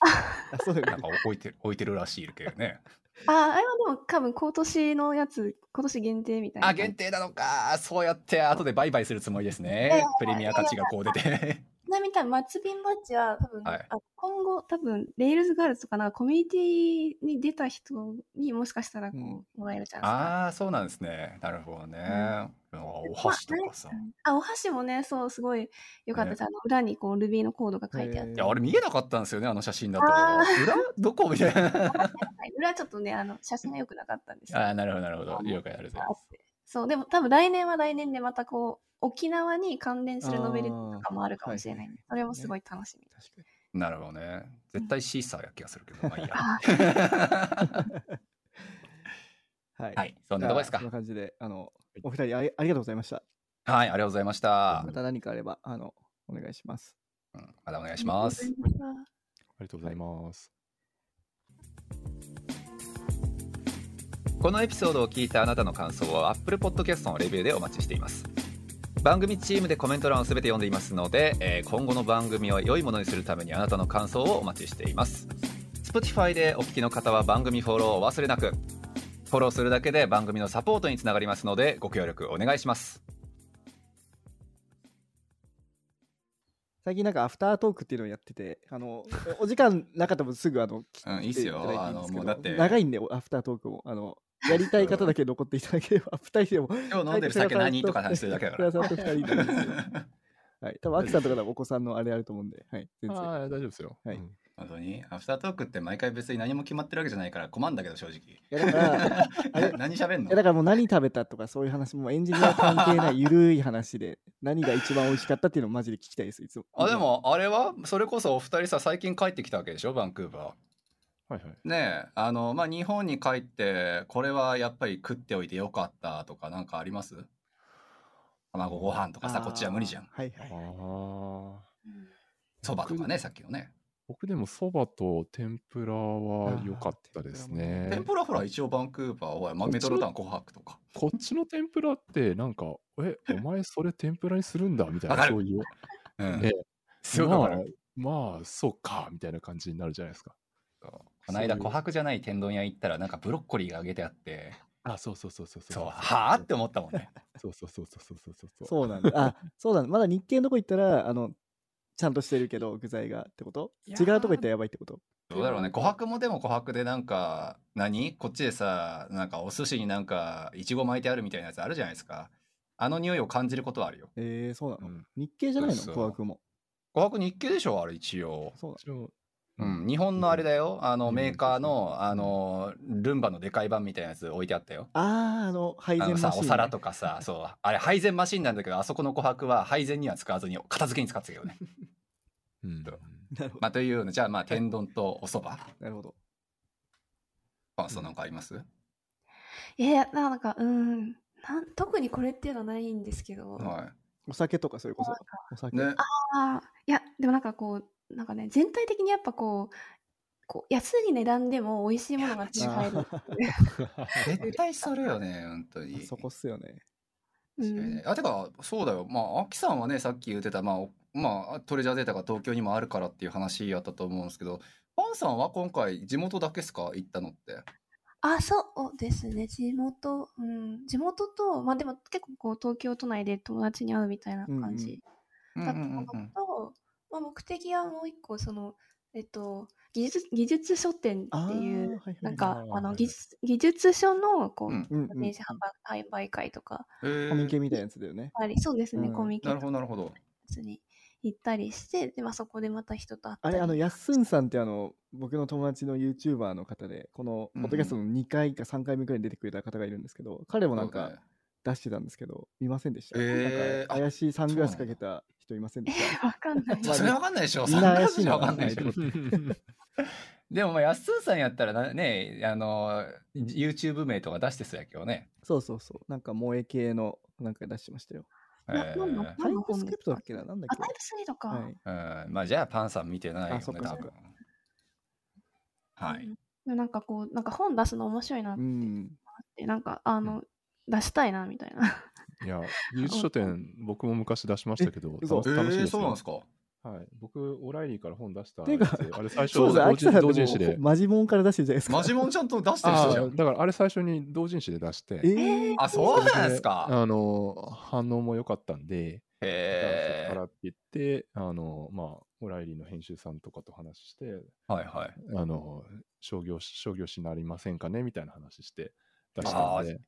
そうだよ。うなんか 置いてる置いてるらしいけどね。あ あ、あれはでも多分今年のやつ、今年限定みたいな。あ限定なのか。そうやって後で売買するつもりですね。プレミア価値がこう出て。ちなみに多分、 Matz ピンバッジは多分、はい。あ今後多分、 Rails Girls とかなんかコミュニティに出た人にもしかしたらこう、うん。もらえるじゃないですか。ああそうなんですね。なるほどね、あお箸とかさ。あ、お箸もね、そう、すごい良かった。です。あの裏にこう、ルビーのコードが書いてあって。いやあれ見えなかったんですよねあの写真だと。あ裏？どこ？みたいな。はい。裏ちょっとね、あの写真が良くなかったんですよ。あーなるほどなるほど。了解ありがとうございますそう、でも多分来年は来年でまたこう、沖縄に関連するノベルとかもあるかもしれないんで、それもすごい楽しみ。確かなるほどね絶対シーサーや気がするけどまあいいや。はい。はいそんなとこですかじゃあそんな感じで、あの、お二人ありありがとうございました。はいありがとうございましたまた何かあれば、あの、お願いします。うんまたお願いしますありがとうございましたありがとうございます。このエピソードを聞いたあなたの感想は Apple Podcast のレビューでお待ちしています。番組チームでコメント欄をすべて読んでいますので、えー今後の番組を良いものにするためにあなたの感想をお待ちしています。Spotify でお聞きの方は番組フォローをお忘れなくフォローするだけで番組のサポートにつながりますのでご協力お願いします。最近なんかアフタートークっていうのをやってて、あの、お時間なかったらすぐあの、うんいいっすよ。あのもうだって長いんで、アフタートークも。あの、やりたい方だけ残っていただければ、二人でも。今日飲んでる酒何とか話してるだけだからさんと二人で。はい。多分、アキさんとかでもお子さんのあれあると思うんで、はい。全然。ああ、大丈夫ですよ。はいうん本当に？アフタートークって毎回別に何も決まってるわけじゃないから困るんだけど正直いやだから、あれ何喋んの？いやだからもう何食べたとかそういう話もエンジニア関係ないゆるい話で 何が一番美味しかったっていうのをマジで聞きたいですいつもあでもあれは？それこそお二人さ最近帰ってきたわけでしょ？バンクーバーはいはい。ねえあのまあ日本に帰ってこれはやっぱり食っておいてよかったとかなんかあります？卵ご飯とかさこっちは無理じゃん。はいはい。そばとかねさっきのね。僕でもそばと天ぷらは良かったですね。天ぷらほら一応バンクーバーは、まあ、メトロタン琥珀とか。こっちの天ぷらってなんか、え、お前それ天ぷらにするんだみたいな、そういう。うん。ねまあ、まあ、そうか、みたいな感じになるじゃないですか。この間琥珀じゃない天丼屋行ったらなんかブロッコリーが揚げてあって。あ、そうそうそうそうそう。はあって思ったもんね。そうそうそうそうそうそうそう。そうなんだ。あそうなんだ。まだ日系のとこ行ったらあのちゃんとしてるけど具材がってこと？違うとこ行ったらやばいってこと？どうだろうね。琥珀もでも琥珀でなんか何？こっちでさなんかお寿司になんかいちご巻いてあるみたいなやつあるじゃないですか。あの匂いを感じることはあるよ。えー、そうなの、うん。日系じゃないの？そう琥珀も。琥珀日系でしょ？あれ一応。そうなの。一応うん、日本のあれだよ。あのうんメーカーうんのあのルンバのでかい版みたいなやつ置いてあったよ。あーあの配あの膳マシン、ね、さお皿とかさそう。あれ配膳マシンなんだけどあそこの琥珀は配膳には使わずに片付けに使ってたけどね。うん。そう。なるほど。まあというのじゃあまあ天丼とお蕎麦。なるほど。パンストなんかあります、いや、なんか、うん。なん特にこれっていうのはないんですけど、はお酒とかそれこそおい酒、ね。あー。いや、でもなんかこう、なんかね、全体的にやっぱこう、こう安い値段でも美味しいものが手に入る。絶対それよね本当に。そこっすよね。うん。あてかそうだよ。まあアキさんはねさっき言ってたまあおまあトレジャーデータが東京にもあるからっていう話やったと思うんですけどパンさんは今回地元だけですか？行ったのって。あ、そうですね。地元、うん、地元と、まあでも結構こう東京都内で友達に会うみたいな感じうんだったのと、まあ目的はもう一個、その、えっと、技術技術書店っていう、はいはいはいなんかあのはい技術技術書のこう、うんうんうん電子販売販売会とかえー。コミケみたいなやつだよね。あり、そうですね、うん。コミケなるほどなるほど。に行ったりして、で、まあそこでまた人と会ったり。あれあのやっすんさんってあの僕の友達の YouTuber の方でこのポッドキャストの2回か3回目くらいに出てくれた方がいるんですけど彼もなんか出してたんですけど見ませんでした、えー。なんか怪しいサングラスかけた人いませんでした？わかんない。まあそれわかんないでしょそんなわかんないでしょはいでもまあ安通さんやったらなねあの YouTube 名とか出してそうやけどね。そうそうそう。なんか萌え系のなんか出してましたよ。えータイプスクリプトだっけな？なんだっあ、け？タイプ3とか。はい。うん、まあじゃあパンさん見てないよね多分。はい。うん。なんかこう、なんか本出すの面白いなっうん。て、なんか、あの、出したいな、みたいな。いや、技術書店、僕も昔出しましたけど、嘘楽楽しいですよそうなんですか？はい。僕、オライリーから本出したてかやつあれ最初同人同人誌で。マジモンから出してるじゃないですか。マジモンちゃんと出してるあ人じゃん。あだからあれ最初に同人誌で出して、えー、あ、そうなんですか？あの、反応も良かったんで、へからって言って、あの、まあ、オライリーの編集さんとかと話して、はいはい。あの、商業、商業誌になりませんかね？みたいな話して出したんで、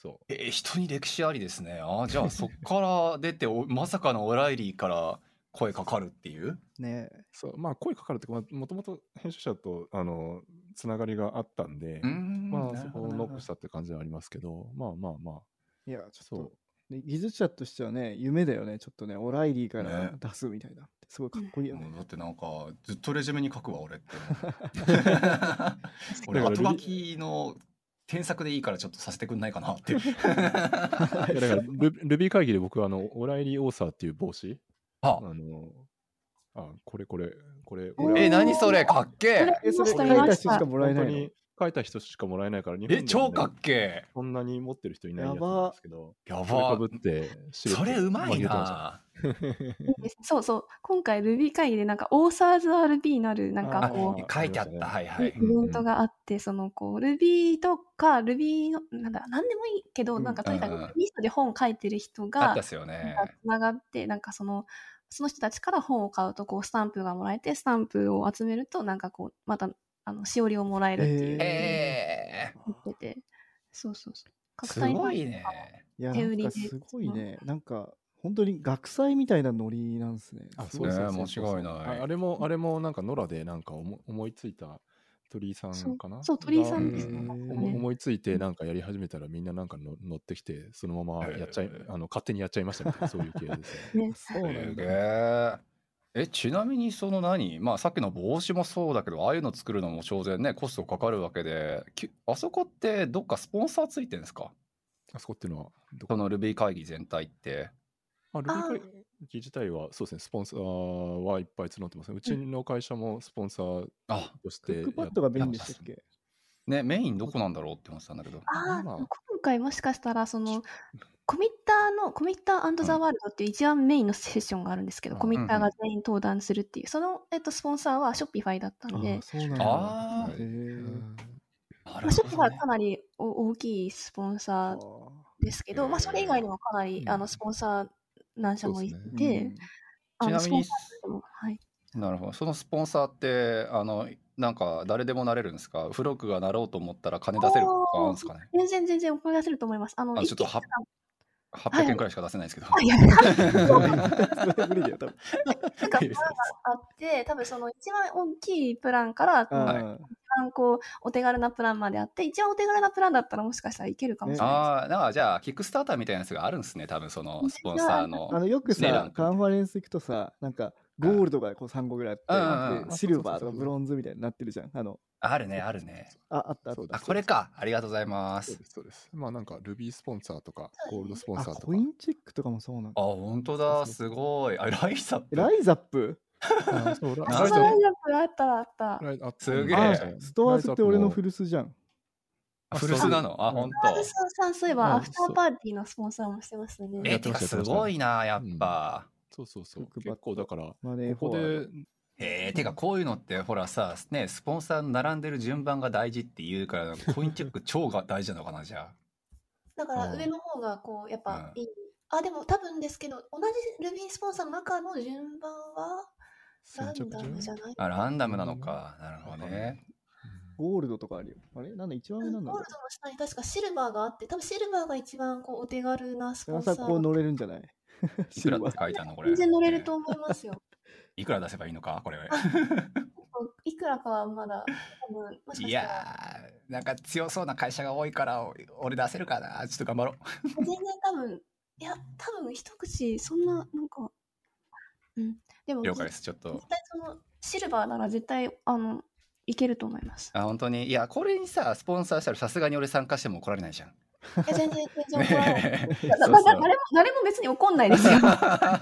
そう。えー人に歴史ありですね。あーじゃあそっから出てお まさかのオライリーから声かかるっていう？ねそうまあ、声かかるってもともと編集者と、あの、つながりがあったんで。まあ、そこをノックしたって感じはありますけど、まあまあまあ、いや、ちょそうっと、ね、技術者としてはね、夢だよね。ちょっとね、オライリーからね出すみたいな。すごいかっこいいよね。うんだってなんかずっとレジュメに書くわ俺って。俺後書きの添削でいいからちょっとさせてくんないかなって。いやだからル、ルビー会議で僕は、あの、オライリーオーサーっていう帽子、あ。あの、あ、これこれ、これ、おーえ何それかっけえ。え、それ書いた。人しかもらえないの。本当に書いた人しかもらえないから、日本ねえ超かっけそんなに持ってる人いないやつなんですけど、え。やそれかばぶ。って、それうまいな。そうそう。今回 Ruby 会議でなんか、オーサーズ RB なる、なんかあこう、書いてあった。はいはいイ。ベントがあって、そのこう、Ruby とか Ruby の、なんだ、なんでもいいけど、うんなんかとにかくリストで本を書いてる人がたっ、すよね。つながって、なんかその、その人たちから本を買うと、こう、スタンプがもらえて、スタンプを集めると、なんかこう、また、あの、しおりをもらえるっていう、え言ってて、そうそうそう。ー、すごいね。いや、なん手売りでかすごいね。なんか、本当に学祭みたいなノリなんですね。あ、そうそうねそうそう間違いないああれも、あれもなんか野良でなんか思思いついた鳥居さんかな？そう鳥居さんですね思思いついてなんかやり始めたらみんななんかの乗ってきて、そのままやっちゃい、あの勝手にやっちゃいましたみたいな、そういう系ですね。ね。そうなんだ。え。え、ちなみにその何？まあさっきの帽子もそうだけど、ああいうの作るのも当然ね、コストかかるわけで、きあそこってどっかスポンサーついてるんですか？あそこっていうのはどこ？その Ruby 会議全体って。あ、ルビー会議自体は、そうですね、スポンサーはいっぱい募ってますね。うちの会社もスポンサーあ、としてやっ。クックパッドがメインでしたっけ？ね、メインどこなんだろうって思ってたんだけど。ああ、まあ今回もしかしたら、その、コミッターの、コミッターザ・ワールドっていう一番メインのセッションがあるんですけど、うん。コミッターが全員登壇するっていう、その、えっと、スポンサーはショッピファイだったんであ、そうなんだ。あーへー。なまあ、ショッピファイはねかなりお大きいスポンサあーですけど、まあ、それ以外にもかなり、うん。あの、スポンサー何社もいて、うんあのちなみにスポンサーでもはい。なるほど。そのスポンサーって、あの、なんか誰でもなれるんですか？フロックがなろうと思ったら金出せるとかあるんですかね？全然全然お金出せると思います。あの、あちょっと800円くらいしか出せないですけど。あい や、無理だよ、多分。なんかプランがあって、多分その一番大きいプランから、一はいあ番こう、お手軽なプランまであって、一番お手軽なプランだったらもしかしたらいけるかもしれないああ、なんかじゃあ、キックスターターみたいなやつがあるんですね、多分そのスポンサーの。あのよくさカンファレンス行くとさ、なんかゴールドがこう3個ぐらいあって、シルバーとかブロンズみたいになってるじゃん。あの、あるね、あるね。あ、あったあっそうた。あ、これか。ありがとうございますそうで。す、そうです。まあなんか Ruby スポンサーとか、ゴールドスポンあ、サーとかコイ。ンチェックとかもそうなんあ、だ。本当だ、すごい。あ、ライザ ップ。ライザップ？あそうラああ、そうラインナップあったあった。すげえああストアーズって俺のフ古巣じゃん。あ古巣なの？あ、本アルサさん、そういえば、うんアフターパーティーのスポンサーもしてますね。当。え、てかすごいな、やっぱ。そうそうそう。結構だから、ここで、えー、てかこういうのってほらさ、ね、スポンサー並んでる順番が大事って言うから、コインチェック超が大事なのかな、じゃあ。だから上の方がこうやっぱいい。あでも多分ですけど同じ Ruby スポンサーの中の順番はランダムじゃない？あ、ランダムなのか。なるほどね。ゴールドとかあるよ。あれ？なんだ、一番上なんだろうゴールドの下に確かシルバーがあって多分シルバーが一番こうお手軽なスポンサーこう乗れるんじゃない？いくらって書いてあるのこれ。全然乗れると思いますよ。いくら出せばいいのかこれ。いくらかはまだ多分もしかいしたらやー、なんか強そうな会社が多いから、お俺出せるかな。ちょっと頑張ろう。全然多分いや多分一口そんななんかうんでも了解です。ちょっと絶。対そのシルバーなら絶対あのいけると思います。あ本当に？いやこれにさスポンサーしたらさすがに俺参加しても怒られないじゃん。え全然全然 誰も誰も別に怒んないですよ。なんか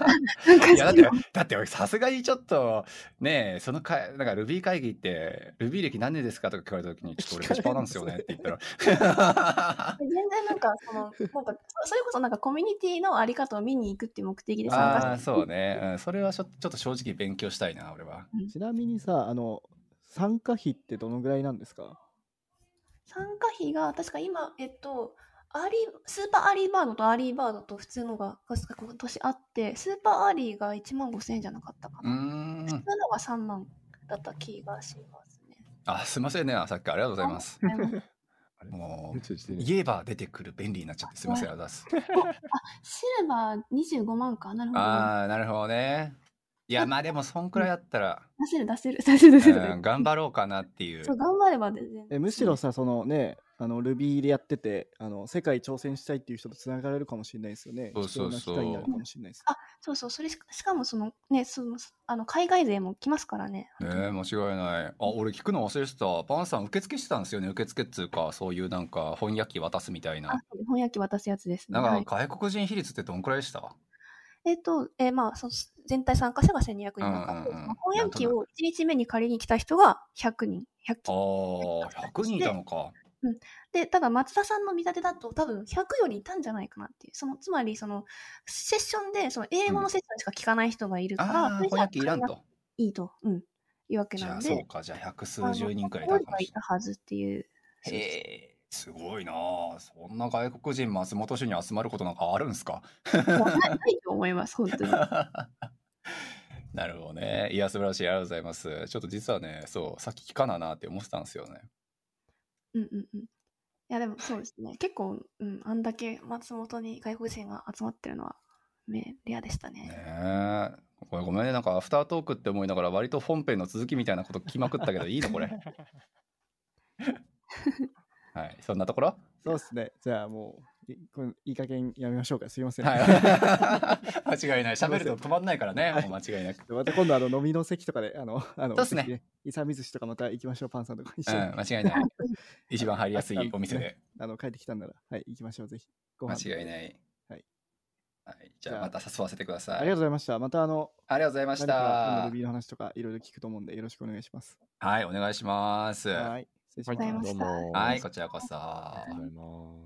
いやだってだって俺さすがにちょっとねえそのかなんか Ruby 会議って Ruby 歴何年ですかとか聞かれた時にちょっと俺フェチパーなんですよねって言ったら。全然なんかそのなんかそそれこそなんかコミュニティのあり方を見に行くっていう目的で参加ああそうね、うん、それはちょちょっと正直勉強したいな俺は。ちなみにさ、あの、参加費ってどのぐらいなんですか？参加費が確か今えっと early super early bird と early bird と普通のが確か今年あって super early が1万5000円じゃなかったかうな、普通のが3万だった気がしますね。あすいませんねさっきありがとうございます。もう言えば出てくる便利になっちゃってすいませんありがとうございます。シルバー25万かなるほど。ああなるほどね。いやまあでもそんくらいあったら、出せる出せる出せる出せる。うん、頑張ろうかなっていう。そう頑張れば全然。えむしろさ、そのね、あの Ruby でやっててあの、世界挑戦したいっていう人とつながれるかもしれないですよね。そうそうそう貴重な機会になるかもしれないです。あそうそうそれしかしかもそのねそのあの海外勢も来ますからね。ねえ間違いない。あ俺聞くの忘れてた。パンさん受付してたんですよね受付っつうかそういうなんか翻訳機渡すみたいあな。翻訳機渡すやつですね。はいなんか外国人比率ってどんくらいでした、えっ、と、えーまあその全体参加者が1200人の中で、うんうんうんその翻訳機を1日目に借りに来た人が100人。100ああ100人いたのか。で、ただ松田さんの見立てだと多分100よりいたんじゃないかなっていう。そのつまりそのセッションでその英語のセッションしか聞かない人がいるから、ああ翻訳機いらんと。いいと、うん、いうわけじゃなんで。あそうかじゃあ百数十人くらいいたのかもしいたはずっていう。れない。へえすごいなあそんな外国人松本市に集まることなんかあるんすか？ないと思います、本当に。なるほどね。いや、素晴らしい。ありがとうございます。ちょっと実はね、そう、さっき聞かななって思ってたんですよね。うんうんうん。いや、でもそうですね。結構、うん、あんだけ松本に外国人が集まってるのは、めレアでしたね。ねえ。これごめんね。なんかアフタートークって思いながら割と本編の続きみたいなこと聞きまくったけど、いいのこれ。はい。そんなところ？そうですね。じゃあもう、いこれいい加減やめましょうか。すいません。はい。間違いない。喋ると止まんないからね。はいもう間違いなく。また今度あの飲みの席とかで、あの、あの、そうっすね席イサミ寿司とかまた行きましょう、パンさんとか一うん、緒に。間違いない。一番入りやすいお店で。あの、帰ってきたんなら、はい、行きましょう、ぜひ。ご間飯違いない。はい。はい。じゃあまた誘わせてください。ありがとうございました。またあの、ありがとうございましたル。ビーの話とかいろいろ聞くと思うんで、よろしくお願いします。はい、お願いします。はい。失礼しはい、ます。ございましたどうも。はい、こちらこそ。ありがとうございます。